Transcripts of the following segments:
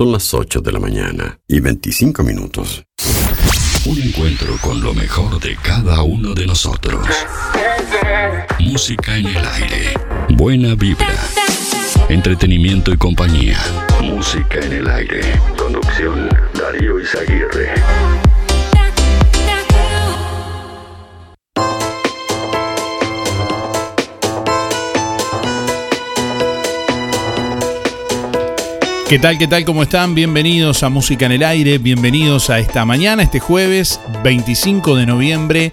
Son las 8 de la mañana y 25 minutos. Un encuentro con lo mejor de cada uno de nosotros. Música en el aire. Buena vibra. Entretenimiento y compañía. Música en el aire. Conducción Darío Izaguirre. ¿Qué tal, qué tal, cómo están? Bienvenidos a Música en el Aire, bienvenidos a esta mañana, este jueves 25 de noviembre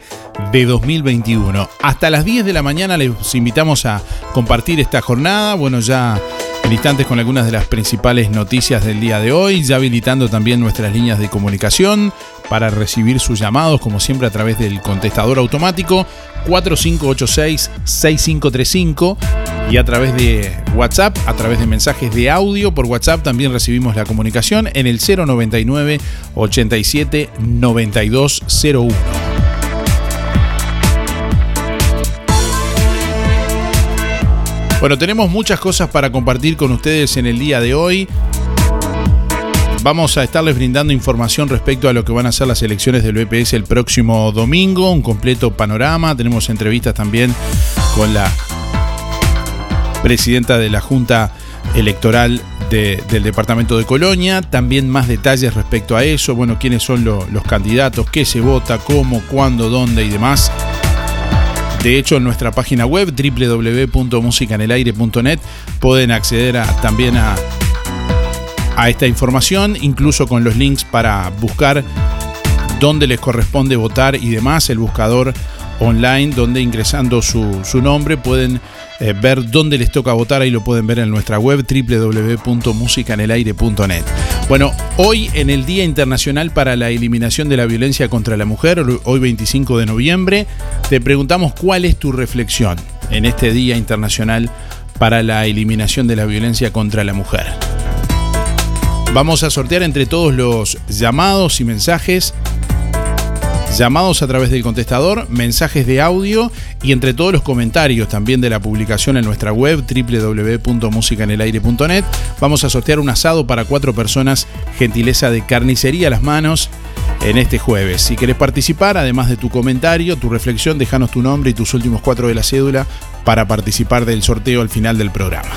de 2021. Hasta las 10 de la mañana les invitamos a compartir esta jornada, bueno, ya en con algunas de las principales noticias del día de hoy, ya habilitando también nuestras líneas de comunicación para recibir sus llamados, como siempre a través del contestador automático 4586-6535 y a través de WhatsApp, a través de mensajes de audio por WhatsApp también recibimos la comunicación en el 099 87 9201. Bueno, tenemos muchas cosas para compartir con ustedes en el día de hoy. Vamos a estarles brindando información respecto a lo que van a ser las elecciones del BPS el próximo domingo, un completo panorama. Tenemos entrevistas también con la presidenta de la Junta Electoral del Departamento de Colonia. También más detalles respecto a eso. Bueno, quiénes son los candidatos, qué se vota, cómo, cuándo, dónde y demás. De hecho, en nuestra página web www.musicanelaire.net pueden acceder también a, a esta información, incluso con los links para buscar dónde les corresponde votar y demás. El buscador online, donde ingresando su, su nombre pueden eh, ver dónde les toca votar, ahí lo pueden ver en nuestra web www.musicanelaire.net. Bueno, hoy en el Día Internacional para la Eliminación de la Violencia contra la Mujer, hoy 25 de noviembre, te preguntamos cuál es tu reflexión en este Día Internacional para la Eliminación de la Violencia contra la Mujer. Vamos a sortear entre todos los llamados y mensajes llamados a través del contestador, mensajes de audio y entre todos los comentarios también de la publicación en nuestra web www.musicanelaire.net vamos a sortear un asado para cuatro personas, gentileza de carnicería a las manos en este jueves. Si querés participar, además de tu comentario, tu reflexión, déjanos tu nombre y tus últimos cuatro de la cédula para participar del sorteo al final del programa.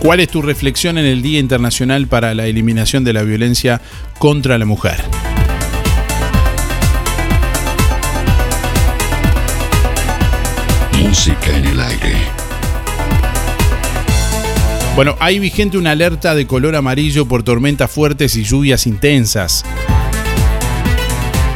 ¿Cuál es tu reflexión en el Día Internacional para la Eliminación de la Violencia contra la Mujer? Música en el aire. Bueno, hay vigente una alerta de color amarillo por tormentas fuertes y lluvias intensas.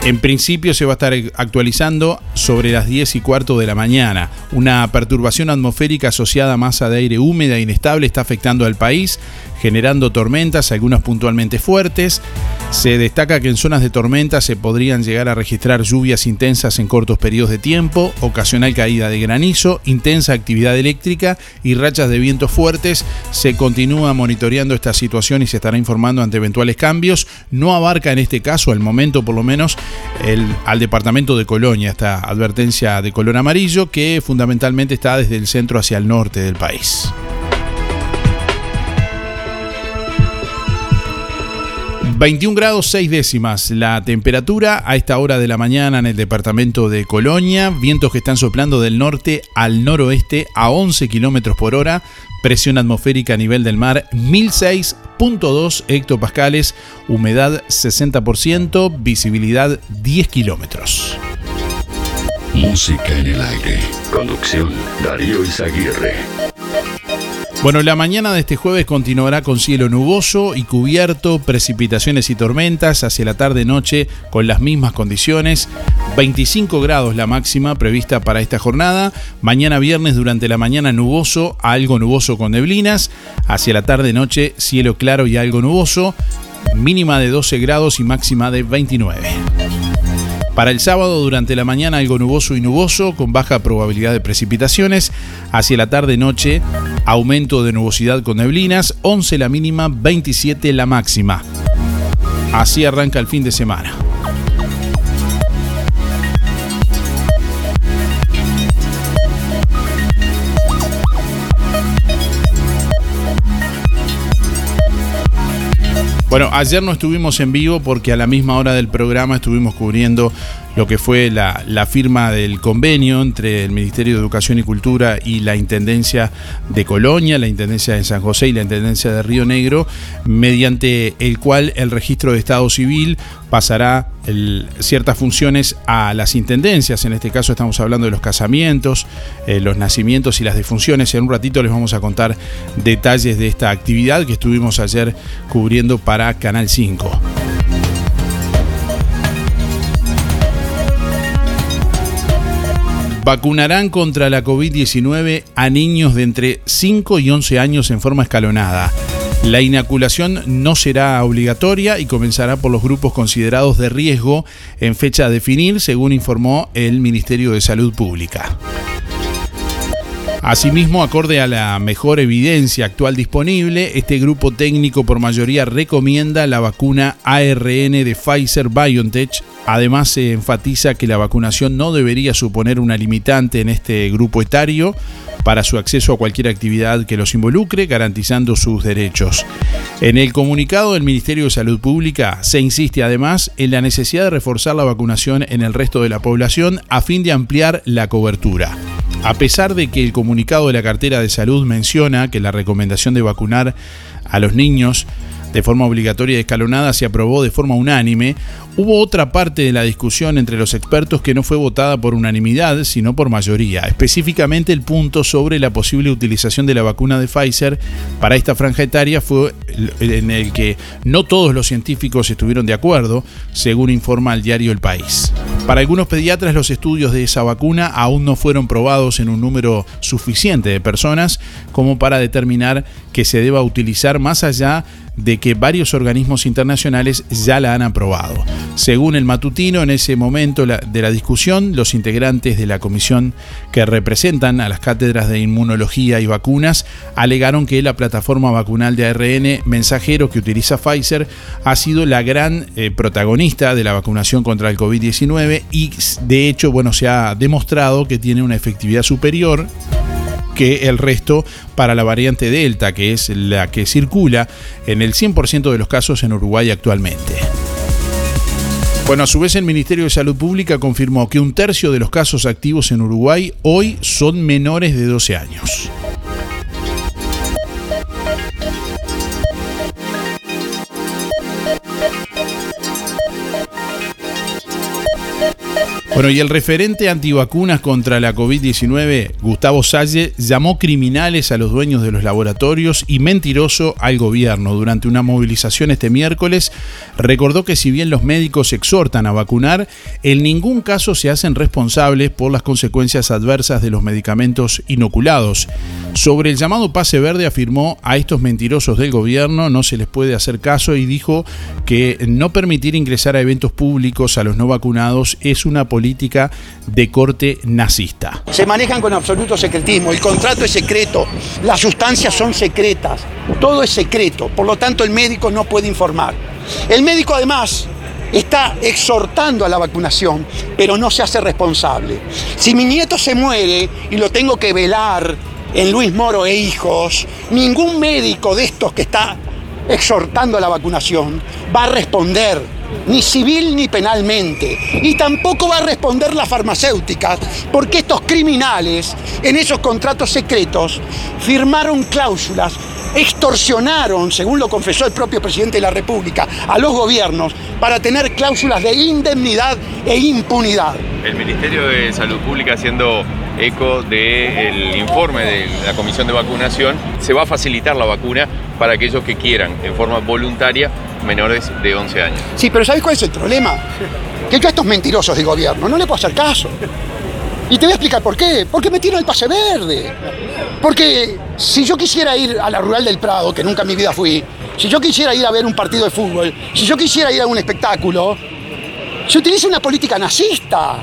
En principio se va a estar actualizando sobre las 10 y cuarto de la mañana. Una perturbación atmosférica asociada a masa de aire húmeda e inestable está afectando al país generando tormentas, algunas puntualmente fuertes. Se destaca que en zonas de tormenta se podrían llegar a registrar lluvias intensas en cortos periodos de tiempo, ocasional caída de granizo, intensa actividad eléctrica y rachas de vientos fuertes. Se continúa monitoreando esta situación y se estará informando ante eventuales cambios. No abarca en este caso, al momento por lo menos, al departamento de Colonia, esta advertencia de color amarillo que fundamentalmente está desde el centro hacia el norte del país. 21 grados 6 décimas la temperatura a esta hora de la mañana en el departamento de Colonia. Vientos que están soplando del norte al noroeste a 11 kilómetros por hora. Presión atmosférica a nivel del mar 1006.2 hectopascales. Humedad 60%. Visibilidad 10 kilómetros. Música en el aire. Conducción Darío Izaguirre. Bueno, la mañana de este jueves continuará con cielo nuboso y cubierto, precipitaciones y tormentas hacia la tarde-noche con las mismas condiciones. 25 grados la máxima prevista para esta jornada. Mañana viernes durante la mañana nuboso, algo nuboso con neblinas. Hacia la tarde-noche cielo claro y algo nuboso. Mínima de 12 grados y máxima de 29. Para el sábado durante la mañana algo nuboso y nuboso con baja probabilidad de precipitaciones. Hacia la tarde-noche aumento de nubosidad con neblinas. 11 la mínima, 27 la máxima. Así arranca el fin de semana. Bueno, ayer no estuvimos en vivo porque a la misma hora del programa estuvimos cubriendo lo que fue la, firma del convenio entre el Ministerio de Educación y Cultura y la Intendencia de Colonia, la Intendencia de San José y la Intendencia de Río Negro, mediante el cual el registro de Estado Civil pasará ciertas funciones a las intendencias. En este caso estamos hablando de los casamientos, eh, los nacimientos y las defunciones. En un ratito les vamos a contar detalles de esta actividad que estuvimos ayer cubriendo para Canal 5. Vacunarán contra la COVID-19 a niños de entre 5 y 11 años en forma escalonada. La inoculación no será obligatoria y comenzará por los grupos considerados de riesgo en fecha a definir, según informó el Ministerio de Salud Pública. Asimismo, acorde a la mejor evidencia actual disponible, este grupo técnico por mayoría recomienda la vacuna ARN de Pfizer BioNTech. Además, se enfatiza que la vacunación no debería suponer una limitante en este grupo etario para su acceso a cualquier actividad que los involucre, garantizando sus derechos. En el comunicado del Ministerio de Salud Pública se insiste además en la necesidad de reforzar la vacunación en el resto de la población a fin de ampliar la cobertura. A pesar de que el comunicado de la cartera de salud menciona que la recomendación de vacunar a los niños de forma obligatoria y escalonada se aprobó de forma unánime, hubo otra parte de la discusión entre los expertos que no fue votada por unanimidad, sino por mayoría, específicamente el punto sobre la posible utilización de la vacuna de Pfizer para esta franja etaria fue en el que no todos los científicos estuvieron de acuerdo, según informa el diario El País. Para algunos pediatras los estudios de esa vacuna aún no fueron probados en un número suficiente de personas como para determinar que se deba utilizar más allá de que varios organismos internacionales ya la han aprobado. Según el matutino, en ese momento de la discusión, los integrantes de la comisión que representan a las cátedras de inmunología y vacunas alegaron que la plataforma vacunal de ARN mensajero que utiliza Pfizer ha sido la gran eh, protagonista de la vacunación contra el COVID-19 y de hecho, bueno, se ha demostrado que tiene una efectividad superior que el resto para la variante Delta, que es la que circula en el 100% de los casos en Uruguay actualmente. Bueno, a su vez el Ministerio de Salud Pública confirmó que un tercio de los casos activos en Uruguay hoy son menores de 12 años. Bueno, y el referente antivacunas contra la COVID-19, Gustavo Salle, llamó criminales a los dueños de los laboratorios y mentiroso al gobierno. Durante una movilización este miércoles, recordó que si bien los médicos exhortan a vacunar, en ningún caso se hacen responsables por las consecuencias adversas de los medicamentos inoculados. Sobre el llamado pase verde afirmó a estos mentirosos del gobierno no se les puede hacer caso y dijo que no permitir ingresar a eventos públicos a los no vacunados es una política de corte nazista. Se manejan con absoluto secretismo, el contrato es secreto, las sustancias son secretas, todo es secreto, por lo tanto el médico no puede informar. El médico además está exhortando a la vacunación, pero no se hace responsable. Si mi nieto se muere y lo tengo que velar en Luis Moro e hijos, ningún médico de estos que está exhortando a la vacunación va a responder ni civil ni penalmente. Y tampoco va a responder las farmacéuticas, porque estos criminales en esos contratos secretos firmaron cláusulas, extorsionaron, según lo confesó el propio presidente de la República, a los gobiernos para tener cláusulas de indemnidad e impunidad. El Ministerio de Salud Pública haciendo eco del informe de la Comisión de Vacunación, se va a facilitar la vacuna para aquellos que quieran en forma voluntaria menores de 11 años. Sí, pero ¿sabes cuál es el problema? Que yo a estos mentirosos de gobierno no le puedo hacer caso. Y te voy a explicar por qué. Porque me tiran el pase verde. Porque si yo quisiera ir a la rural del Prado, que nunca en mi vida fui, si yo quisiera ir a ver un partido de fútbol, si yo quisiera ir a un espectáculo, se utiliza una política nazista.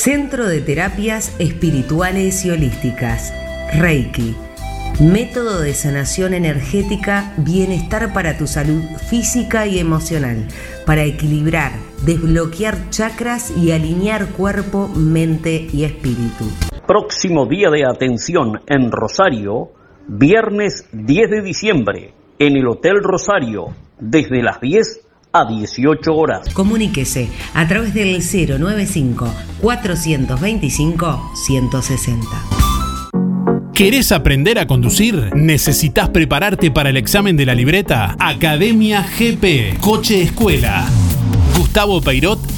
Centro de Terapias Espirituales y Holísticas. Reiki. Método de sanación energética, bienestar para tu salud física y emocional, para equilibrar, desbloquear chakras y alinear cuerpo, mente y espíritu. Próximo día de atención en Rosario, viernes 10 de diciembre, en el Hotel Rosario, desde las 10 a 18 horas. Comuníquese a través del 095-425-160. ¿Querés aprender a conducir? ¿Necesitas prepararte para el examen de la libreta? Academia GP, Coche Escuela. Gustavo Peirot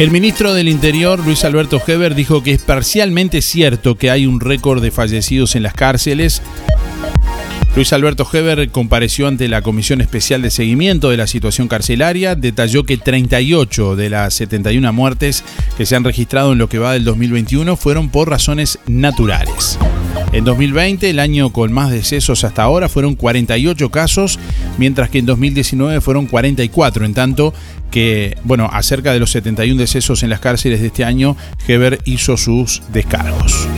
El ministro del Interior, Luis Alberto Heber, dijo que es parcialmente cierto que hay un récord de fallecidos en las cárceles. Luis Alberto Heber compareció ante la Comisión Especial de Seguimiento de la Situación Carcelaria, detalló que 38 de las 71 muertes que se han registrado en lo que va del 2021 fueron por razones naturales. En 2020, el año con más decesos hasta ahora, fueron 48 casos, mientras que en 2019 fueron 44. En tanto, que, bueno, acerca de los 71 decesos en las cárceles de este año, Heber hizo sus descargos.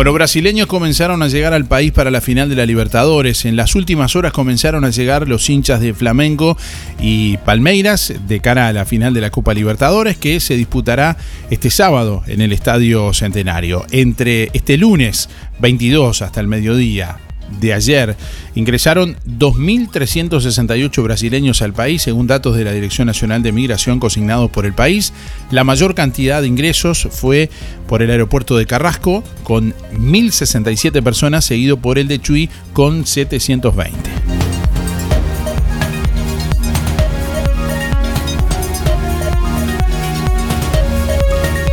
Bueno, brasileños comenzaron a llegar al país para la final de la Libertadores. En las últimas horas comenzaron a llegar los hinchas de Flamengo y Palmeiras de cara a la final de la Copa Libertadores que se disputará este sábado en el Estadio Centenario. Entre este lunes 22 hasta el mediodía, de ayer. Ingresaron 2.368 brasileños al país, según datos de la Dirección Nacional de Migración consignados por el país. La mayor cantidad de ingresos fue por el aeropuerto de Carrasco, con 1.067 personas, seguido por el de Chuy, con 720.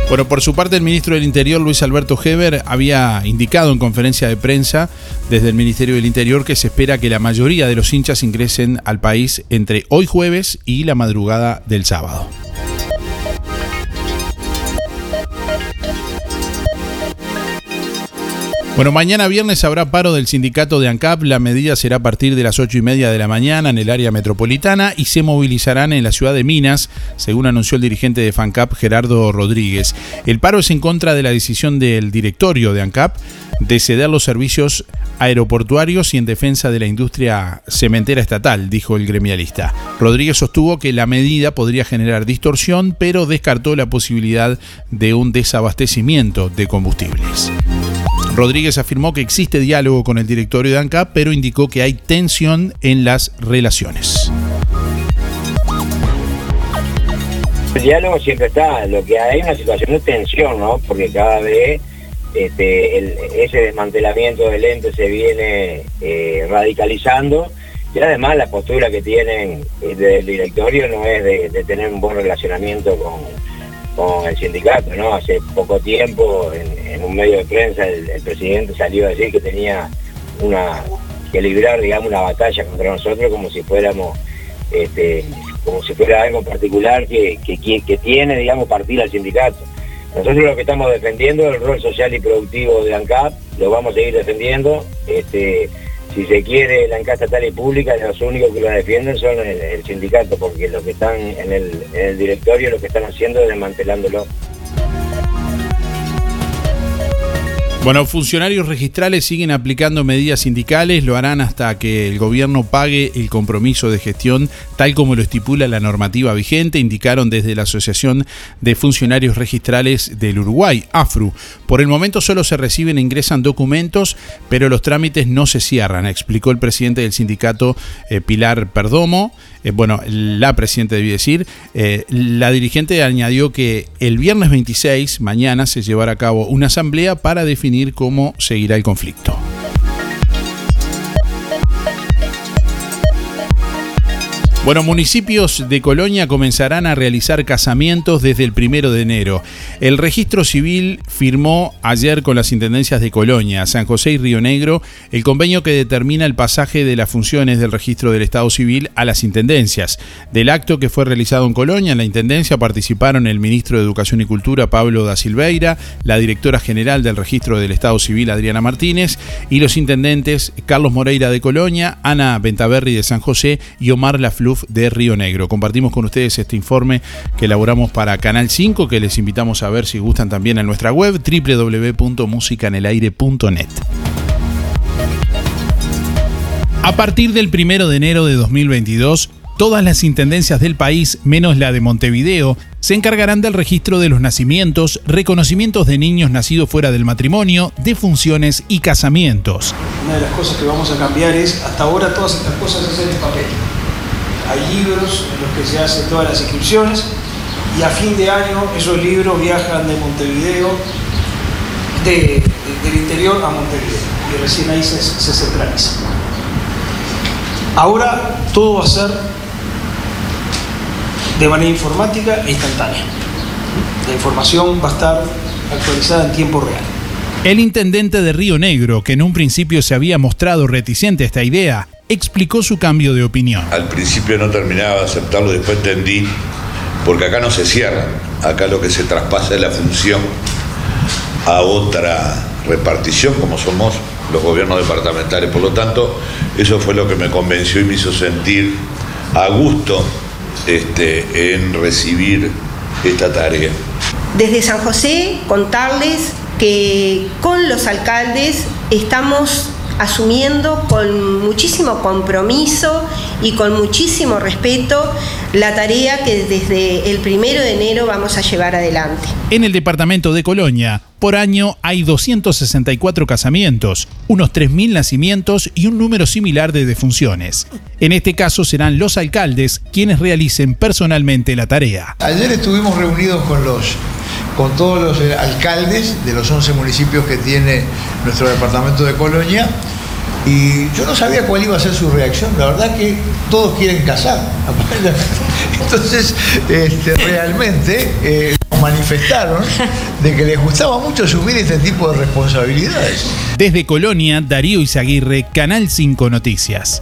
Bueno, por su parte, el ministro del Interior, Luis Alberto Heber, había indicado en conferencia de prensa desde el Ministerio del Interior que se espera que la mayoría de los hinchas ingresen al país entre hoy jueves y la madrugada del sábado. Bueno, mañana viernes habrá paro del sindicato de ANCAP. La medida será a partir de las 8 y media de la mañana en el área metropolitana y se movilizarán en la ciudad de Minas, según anunció el dirigente de FANCAP, Gerardo Rodríguez. El paro es en contra de la decisión del directorio de ANCAP de ceder los servicios aeroportuarios y en defensa de la industria cementera estatal, dijo el gremialista. Rodríguez sostuvo que la medida podría generar distorsión, pero descartó la posibilidad de un desabastecimiento de combustibles. Rodríguez afirmó que existe diálogo con el directorio de ANCAP, pero indicó que hay tensión en las relaciones. El diálogo siempre está, lo que hay es una situación de tensión, ¿no? Porque cada vez este, ese desmantelamiento del ente se viene eh, radicalizando y además la postura que tienen eh, del directorio no es de tener un buen relacionamiento con, con el sindicato, ¿no? Hace poco tiempo, en, un medio de prensa, el, presidente salió a decir que tenía una que librar, digamos, una batalla contra nosotros como si fuéramos, este, como si fuera algo particular que, que, tiene, digamos, partida al sindicato. Nosotros lo que estamos defendiendo es el rol social y productivo de ANCAP, lo vamos a seguir defendiendo. Este, si se quiere la encuesta estatal y pública, los únicos que lo defienden son el, sindicato, porque los que están en el, en el directorio lo que están haciendo es desmantelándolo. Bueno, funcionarios registrales siguen aplicando medidas sindicales, lo harán hasta que el gobierno pague el compromiso de gestión tal como lo estipula la normativa vigente, indicaron desde la Asociación de Funcionarios Registrales del Uruguay, AFRU. Por el momento solo se reciben e ingresan documentos, pero los trámites no se cierran, explicó el presidente del sindicato eh, Pilar Perdomo. Eh, bueno, la presidenta debí decir, eh, la dirigente añadió que el viernes 26, mañana, se llevará a cabo una asamblea para definir cómo seguirá el conflicto. Bueno, municipios de Colonia comenzarán a realizar casamientos desde el primero de enero. El registro civil firmó ayer con las intendencias de Colonia, San José y Río Negro el convenio que determina el pasaje de las funciones del registro del Estado civil a las intendencias. Del acto que fue realizado en Colonia, en la intendencia participaron el ministro de Educación y Cultura, Pablo da Silveira, la directora general del registro del Estado civil, Adriana Martínez, y los intendentes Carlos Moreira de Colonia, Ana Ventaverri de San José y Omar Lafluf de Río Negro. Compartimos con ustedes este informe que elaboramos para Canal 5, que les invitamos a ver si gustan también en nuestra web www.musicanelaire.net. A partir del 1 de enero de 2022, todas las intendencias del país, menos la de Montevideo, se encargarán del registro de los nacimientos, reconocimientos de niños nacidos fuera del matrimonio, defunciones y casamientos. Una de las cosas que vamos a cambiar es, hasta ahora todas estas cosas hacen en papel hay libros en los que se hacen todas las inscripciones y a fin de año esos libros viajan de Montevideo, del interior a Montevideo y recién ahí se, se centraliza. Ahora todo va a ser de manera informática e instantánea. La información va a estar actualizada en tiempo real. El intendente de Río Negro, que en un principio se había mostrado reticente a esta idea, explicó su cambio de opinión. Al principio no terminaba de aceptarlo, después entendí, porque acá no se cierra, acá lo que se traspasa es la función a otra repartición, como somos los gobiernos departamentales. Por lo tanto, eso fue lo que me convenció y me hizo sentir a gusto este, en recibir esta tarea. Desde San José, contarles que con los alcaldes estamos asumiendo con muchísimo compromiso y con muchísimo respeto la tarea que desde el primero de enero vamos a llevar adelante. En el departamento de Colonia, por año hay 264 casamientos, unos 3.000 nacimientos y un número similar de defunciones. En este caso serán los alcaldes quienes realicen personalmente la tarea. Ayer estuvimos reunidos con los con todos los eh, alcaldes de los 11 municipios que tiene nuestro departamento de Colonia. Y yo no sabía cuál iba a ser su reacción. La verdad que todos quieren casar. Entonces, este, realmente eh, manifestaron de que les gustaba mucho asumir este tipo de responsabilidades. Desde Colonia, Darío Izaguirre, Canal 5 Noticias.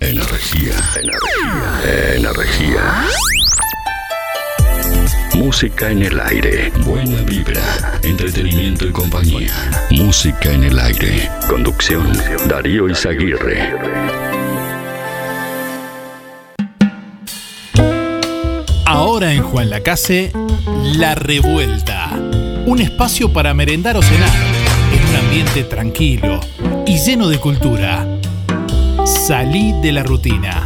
Energía, energía, energía. Música en el aire. Buena vibra. Entretenimiento y compañía. Música en el aire. Conducción. Darío Izaguirre. Ahora en Juan Lacase, La Revuelta. Un espacio para merendar o cenar. En un ambiente tranquilo y lleno de cultura Salí de la rutina.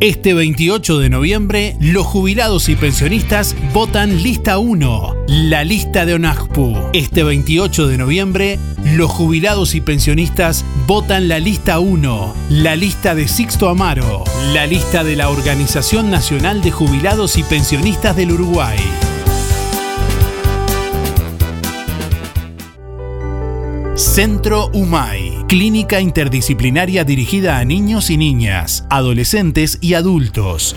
Este 28 de noviembre, los jubilados y pensionistas votan lista 1, la lista de ONAJPU. Este 28 de noviembre, los jubilados y pensionistas votan la lista 1, la lista de Sixto Amaro, la lista de la Organización Nacional de Jubilados y Pensionistas del Centro UMAI, clínica interdisciplinaria dirigida a niños y niñas, adolescentes y adultos.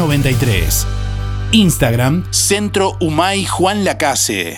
93. Instagram, Centro Humay Juan Lacase.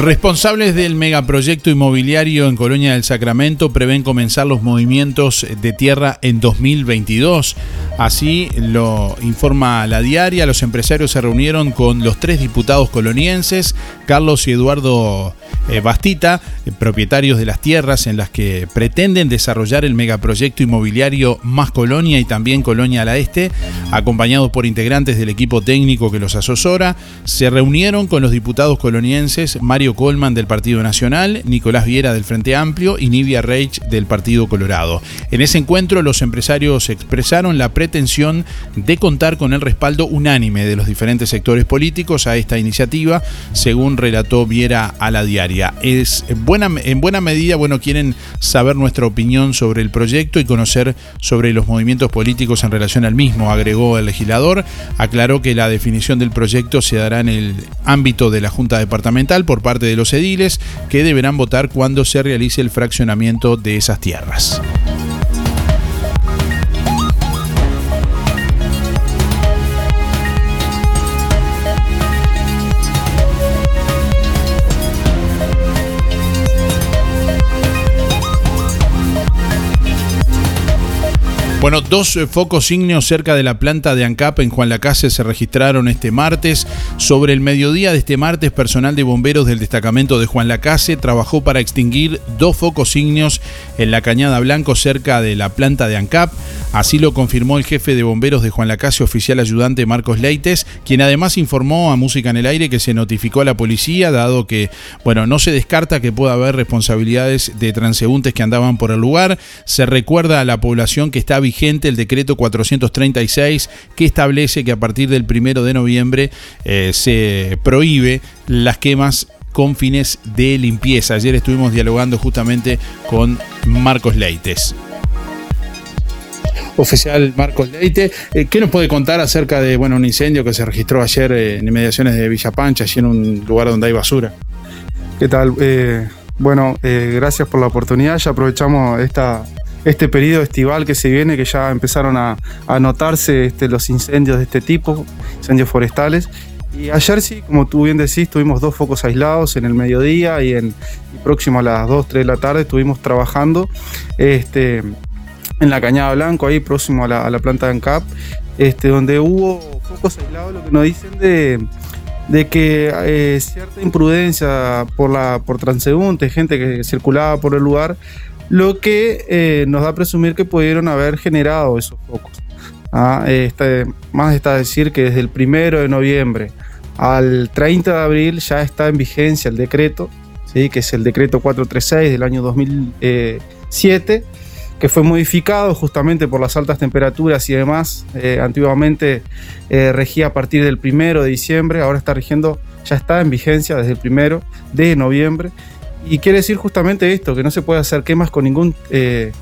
Responsables del megaproyecto inmobiliario en Colonia del Sacramento prevén comenzar los movimientos de tierra en 2022. Así lo informa la diaria. Los empresarios se reunieron con los tres diputados colonienses, Carlos y Eduardo eh, Bastita, eh, propietarios de las tierras en las que pretenden desarrollar el megaproyecto inmobiliario Más Colonia y también Colonia a la Este, acompañados por integrantes del equipo técnico que los asesora, se reunieron con los diputados colonienses Mario Colman del Partido Nacional, Nicolás Viera del Frente Amplio y Nivia Reich del Partido Colorado. En ese encuentro los empresarios expresaron la pretensión de contar con el respaldo unánime de los diferentes sectores políticos a esta iniciativa, según relató Viera a la diaria. Es buena, en buena medida, bueno, quieren saber nuestra opinión sobre el proyecto y conocer sobre los movimientos políticos en relación al mismo, agregó el legislador. Aclaró que la definición del proyecto se dará en el ámbito de la Junta Departamental por parte de los ediles, que deberán votar cuando se realice el fraccionamiento de esas tierras. Bueno, dos eh, focos ígneos cerca de la planta de ANCAP en Juan Lacase se registraron este martes. Sobre el mediodía de este martes, personal de bomberos del destacamento de Juan Lacase trabajó para extinguir dos focos ígneos en la Cañada Blanco cerca de la planta de ANCAP. Así lo confirmó el jefe de bomberos de Juan Lacase, oficial ayudante Marcos Leites, quien además informó a Música en el Aire que se notificó a la policía, dado que, bueno, no se descarta que pueda haber responsabilidades de transeúntes que andaban por el lugar. Se recuerda a la población que está vigilando el decreto 436 que establece que a partir del primero de noviembre eh, se prohíbe las quemas con fines de limpieza. Ayer estuvimos dialogando justamente con Marcos Leites. Oficial Marcos Leite, eh, ¿qué nos puede contar acerca de bueno, un incendio que se registró ayer eh, en inmediaciones de Villa Pancha, allí en un lugar donde hay basura? ¿Qué tal? bueno, gracias por la oportunidad. Ya aprovechamos esta, este periodo estival que se viene, que ya empezaron a, notarse este, los incendios de este tipo, incendios forestales. Y ayer sí, como tú bien decís, tuvimos dos focos aislados en el mediodía y, en, próximo a las 2, 3 de la tarde estuvimos trabajando este, en la Cañada Blanco, ahí próximo a la, planta de ANCAP, este, donde hubo focos aislados, lo que nos dicen de, de que eh, cierta imprudencia por, la, por transeúntes, gente que circulaba por el lugar, lo que eh, nos da a presumir que pudieron haber generado esos focos. Ah, este, más está decir que desde el primero de noviembre al 30 de abril ya está en vigencia el decreto, que es el decreto 436 del año 2007, que fue modificado justamente por las altas temperaturas y demás. Eh, antiguamente eh, regía a partir del primero de diciembre, ahora está rigiendo, ya está en vigencia desde el primero de noviembre y quiere decir justamente esto, que no se puede hacer quemas con ningún eh,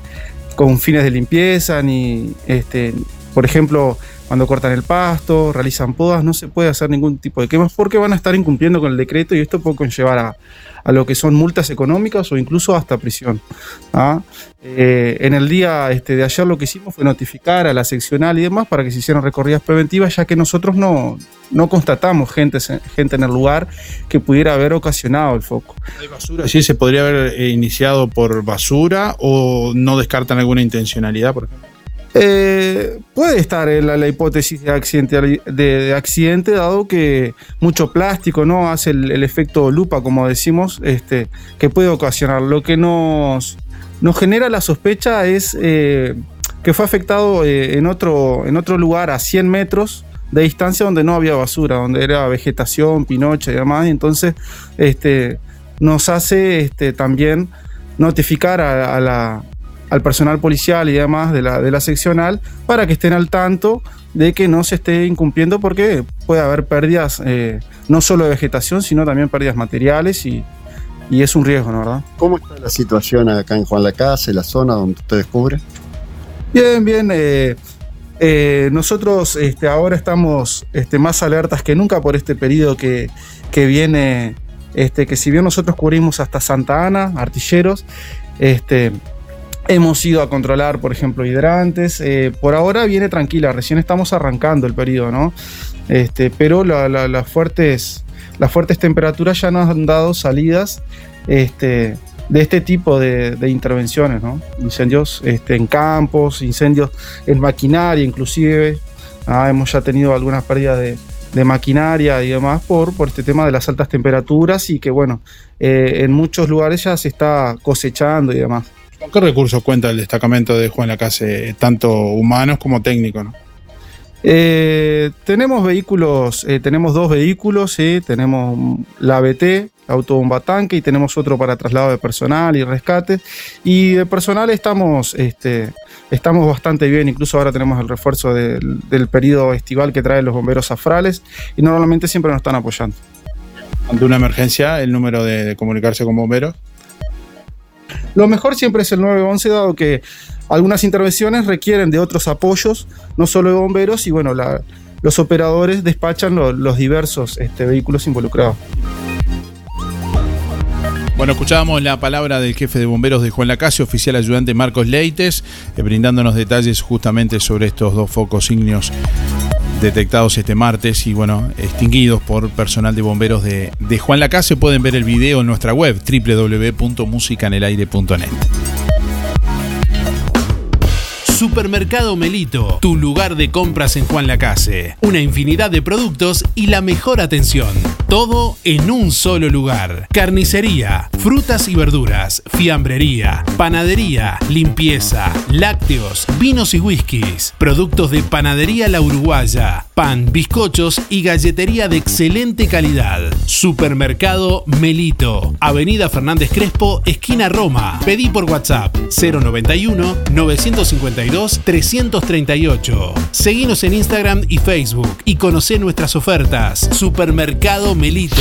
con fines de limpieza, ni este, por ejemplo, cuando cortan el pasto, realizan podas, no se puede hacer ningún tipo de quemas porque van a estar incumpliendo con el decreto y esto puede conllevar a, a lo que son multas económicas o incluso hasta prisión. ¿ah? Eh, en el día este, de ayer lo que hicimos fue notificar a la seccional y demás para que se hicieran recorridas preventivas, ya que nosotros no, no constatamos gente, gente en el lugar que pudiera haber ocasionado el foco. ¿Hay basura? ¿Sí se podría haber eh, iniciado por basura o no descartan alguna intencionalidad, por ejemplo? Eh, puede estar la, la hipótesis de accidente, de, accidente, dado que mucho plástico no hace el, efecto lupa, como decimos, este, que puede ocasionar. Lo que nos, genera la sospecha es eh, que fue afectado eh, en, otro, lugar a 100 metros de distancia donde no había basura, donde era vegetación, pinocha y demás. Entonces este, nos hace este, también notificar a, la, al personal policial y demás de la, de la seccional para que estén al tanto de que no se esté incumpliendo porque puede haber pérdidas eh, no solo de vegetación, sino también pérdidas materiales y, y es un riesgo, ¿no verdad? ¿Cómo está la situación acá en Juan Lacase, la zona donde usted descubre? Bien, bien. Eh, eh, nosotros este, ahora estamos este, más alertas que nunca por este periodo que, que viene, este, que si bien nosotros cubrimos hasta Santa Ana, artilleros, este, hemos ido a controlar, por ejemplo, hidrantes. Eh, por ahora viene tranquila, recién estamos arrancando el periodo, ¿no? Este, pero las, fuertes, las fuertes temperaturas ya nos han dado salidas este, de este tipo de, intervenciones, ¿no? Incendios este, en campos, incendios en maquinaria, inclusive. Ah, hemos ya tenido algunas pérdidas de, maquinaria y demás por, este tema de las altas temperaturas y que, bueno, eh, en muchos lugares ya se está cosechando y demás. ¿Con qué recursos cuenta el destacamento de Juan Lacase, tanto humanos como técnicos? Eh, tenemos vehículos, eh, tenemos dos vehículos, tenemos la BT, autobomba tanque, y tenemos otro para traslado de personal y rescate. Y de personal estamos, este, estamos bastante bien, incluso ahora tenemos el refuerzo del, del periodo estival que traen los bomberos afrales y normalmente siempre nos están apoyando. Ante una emergencia, el número de comunicarse con bomberos. Lo mejor siempre es el 911, dado que algunas intervenciones requieren de otros apoyos, no solo de bomberos, y bueno, los operadores despachan los diversos este, vehículos involucrados. Bueno, escuchábamos la palabra del jefe de bomberos de Juan Lacase, oficial ayudante Marcos Leites, eh, brindándonos detalles justamente sobre estos dos focos ignios detectados este martes y bueno, extinguidos por personal de bomberos de, de Juan Lacase. Pueden ver el video en nuestra web www.musicanelaire.net. Supermercado Melito, tu lugar de compras en Juan Lacase. Una infinidad de productos y la mejor atención. Todo en un solo lugar. Carnicería, frutas y verduras, fiambrería, panadería, limpieza, lácteos, vinos y whiskies, productos de panadería La Uruguaya, pan, bizcochos y galletería de excelente calidad. Supermercado Melito, Avenida Fernández Crespo, esquina Roma. Pedí por WhatsApp 091 952 338. Seguinos en Instagram y Facebook y conoce nuestras ofertas. Supermercado Melito.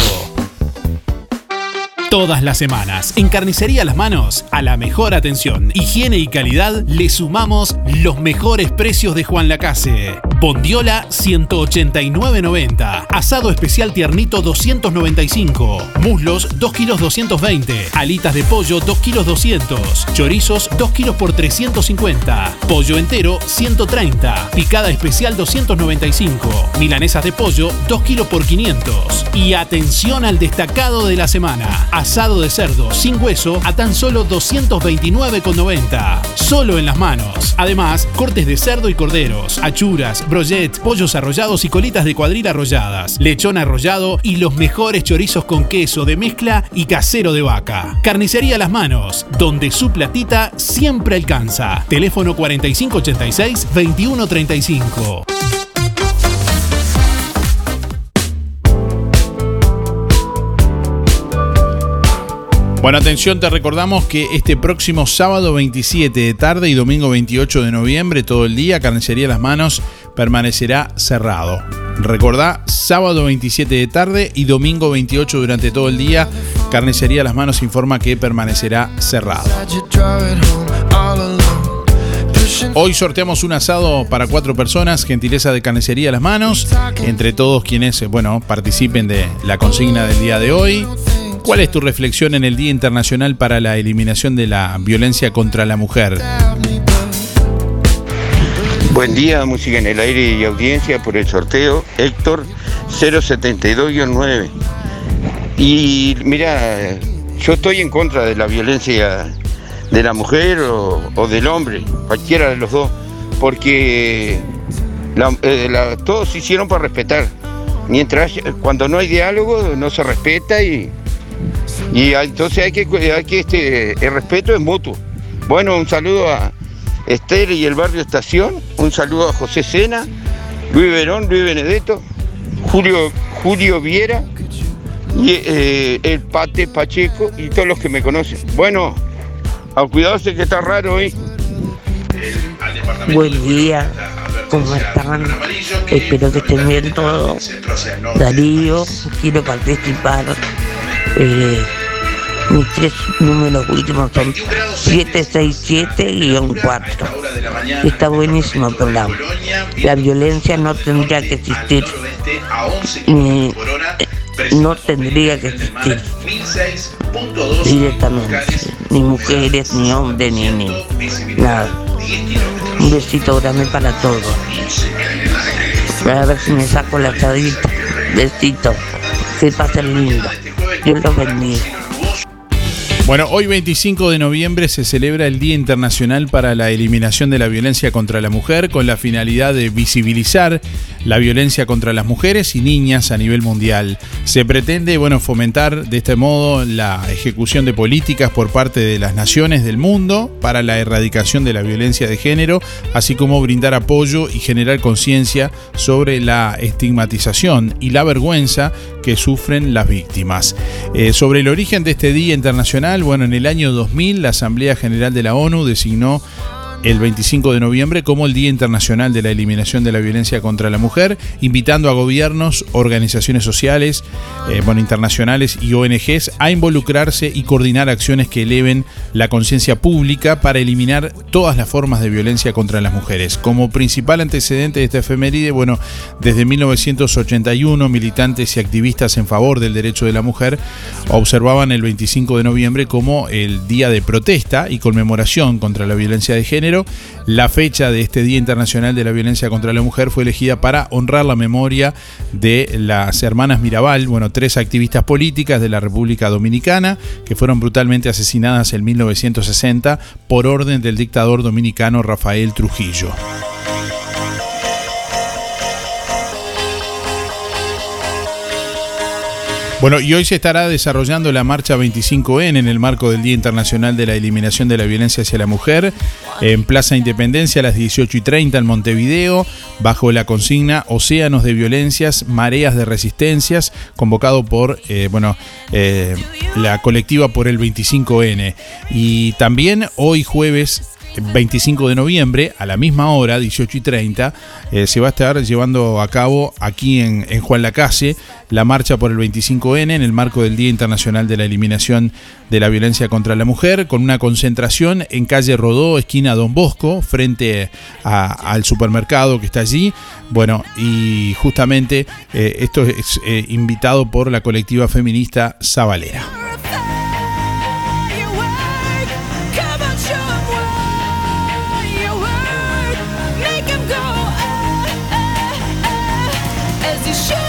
Todas las semanas, en Carnicería Las Manos, a la mejor atención, higiene y calidad, le sumamos los mejores precios de Juan Lacase. Bondiola 189.90. Asado especial tiernito 295. Muslos 2 kilos 220. Alitas de pollo 2 kilos 200. Chorizos 2 kilos por 350. Pollo entero 130. Picada especial 295. Milanesas de pollo 2 kilos por 500. Y atención al destacado de la semana. Asado de cerdo sin hueso a tan solo 229,90. Solo en las manos. Además, cortes de cerdo y corderos, achuras, brochet, pollos arrollados y colitas de cuadril arrolladas, lechón arrollado y los mejores chorizos con queso de mezcla y casero de vaca. Carnicería Las Manos, donde su platita siempre alcanza. Teléfono 4586-2135. Bueno, atención, te recordamos que este próximo sábado 27 de tarde y domingo 28 de noviembre, todo el día, Carnicería Las Manos permanecerá cerrado. Recordá, sábado 27 de tarde y domingo 28 durante todo el día, Carnicería Las Manos informa que permanecerá cerrado. Hoy sorteamos un asado para cuatro personas, gentileza de Carnicería Las Manos, entre todos quienes, bueno, participen de la consigna del día de hoy. ¿Cuál es tu reflexión en el Día Internacional para la Eliminación de la Violencia contra la Mujer? Buen día, música en el aire y audiencia por el sorteo. Héctor 072-9. Y mira, yo estoy en contra de la violencia de la mujer o, del hombre, cualquiera de los dos, porque eh, todos se hicieron para respetar. Mientras cuando no hay diálogo no se respeta y y entonces hay que, hay que este, el respeto es mutuo. Bueno, un saludo a Esther y el barrio Estación, un saludo a José Sena Luis Verón, Luis Benedetto, Julio, Julio Viera y eh, el Pate Pacheco y todos los que me conocen. Bueno, a cuidarse que está raro hoy. Buen día, ¿cómo están? Espero que estén bien todos. Darío, quiero participar. Eh, mis tres números últimos son 767-4. Está buenísimo el programa. La violencia no tendría que existir. Ni- no tendría que existir directamente. Ni mujeres, ni hombres, ni, ni nada. Un besito grande para todos. A ver si me saco la asadita. Besito. Que pasen lindo. Dios los bendiga. Bueno, hoy 25 de noviembre se celebra el Día Internacional para la Eliminación de la Violencia contra la Mujer con la finalidad de visibilizar la violencia contra las mujeres y niñas a nivel mundial. Se pretende, bueno, fomentar de este modo la ejecución de políticas por parte de las naciones del mundo para la erradicación de la violencia de género, así como brindar apoyo y generar conciencia sobre la estigmatización y la vergüenza que sufren las víctimas. Eh, sobre el origen de este Día Internacional, bueno, en el año 2000 la Asamblea General de la ONU designó el 25 de noviembre como el Día Internacional de la Eliminación de la Violencia contra la Mujer, invitando a gobiernos, organizaciones sociales, eh, bueno, internacionales y ONGs a involucrarse y coordinar acciones que eleven la conciencia pública para eliminar todas las formas de violencia contra las mujeres. Como principal antecedente de esta efeméride, bueno, desde 1981 militantes y activistas en favor del derecho de la mujer observaban el 25 de noviembre como el día de protesta y conmemoración contra la violencia de género. La fecha de este Día Internacional de la Violencia contra la Mujer fue elegida para honrar la memoria de las hermanas Mirabal, bueno, tres activistas políticas de la República Dominicana que fueron brutalmente asesinadas en 1960 por orden del dictador dominicano Rafael Trujillo. Bueno, y hoy se estará desarrollando la marcha 25N en el marco del Día Internacional de la Eliminación de la Violencia hacia la Mujer en Plaza Independencia a las 18 y 30 en Montevideo, bajo la consigna Océanos de Violencias, Mareas de Resistencias, convocado por eh, bueno, eh, la colectiva por el 25N. Y también hoy jueves 25 de noviembre, a la misma hora, 18 y 30, eh, se va a estar llevando a cabo aquí en, en Juan Lacase la marcha por el 25N en el marco del Día Internacional de la Eliminación de la Violencia contra la Mujer, con una concentración en calle Rodó, esquina Don Bosco, frente al supermercado que está allí. Bueno, y justamente eh, esto es eh, invitado por la colectiva feminista Zabalera.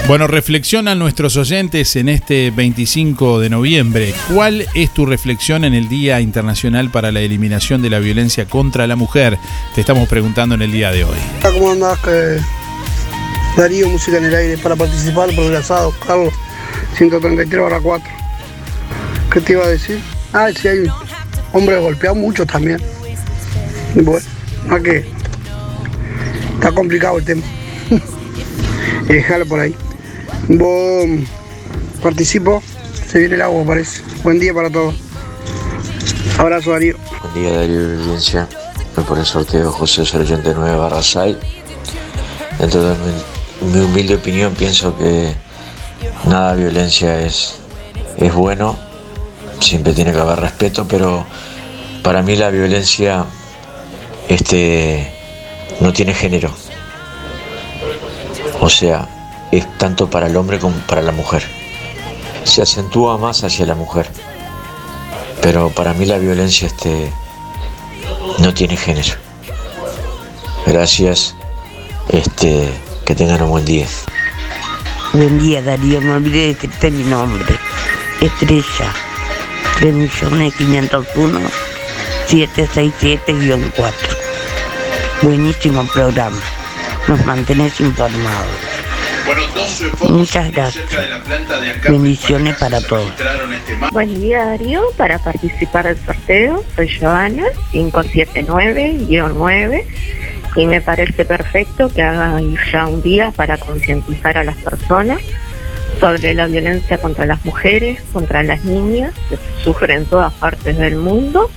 Bueno, reflexionan nuestros oyentes en este 25 de noviembre. ¿Cuál es tu reflexión en el Día Internacional para la Eliminación de la Violencia contra la Mujer? Te estamos preguntando en el día de hoy. ¿Cómo andás? Que Darío, música en el aire para participar por el asado, Carlos, 133 barra 4. ¿Qué te iba a decir? Ah, sí, hay hombres golpeados muchos también. Bueno, ¿a qué? Está complicado el tema. y déjalo por ahí. Vos participo, se viene el agua parece. Buen día para todos. Abrazo Darío. Buen día Darío Audiencia. Voy por el sorteo José 089 barra 6. Dentro de mi, mi humilde opinión pienso que nada violencia es, es bueno. Siempre tiene que haber respeto, pero para mí la violencia este, no tiene género. O sea, es tanto para el hombre como para la mujer. Se acentúa más hacia la mujer. Pero para mí la violencia este, no tiene género. Gracias. Este, que tengan un buen día. Buen día, Darío. Me olvidé de decirte mi nombre. Estrella. 3.501 767-4. Buenísimo programa. Nos mantenés informados. Muchas gracias. Bendiciones para todos. Buen día Darío, para participar del sorteo soy Joana, 579-9. Y me parece perfecto que hagan ya un día para concientizar a las personas sobre la violencia contra las mujeres, contra las niñas, que sufren en todas partes del mundo.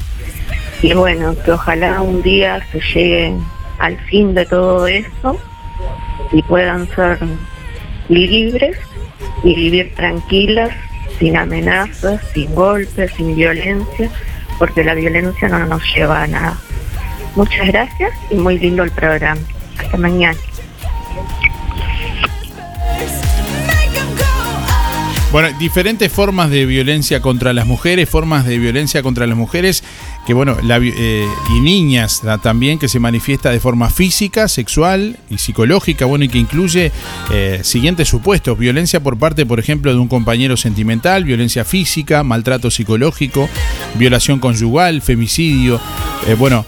Y bueno, que ojalá un día se llegue al fin de todo esto y puedan ser libres y vivir tranquilas, sin amenazas, sin golpes, sin violencia, porque la violencia no nos lleva a nada. Muchas gracias y muy lindo el programa. Hasta mañana. Bueno, diferentes formas de violencia contra las mujeres, formas de violencia contra las mujeres que bueno, la, eh, y niñas también que se manifiesta de forma física, sexual y psicológica, bueno, y que incluye eh, siguientes supuestos, violencia por parte, por ejemplo, de un compañero sentimental, violencia física, maltrato psicológico, violación conyugal, femicidio, eh, bueno,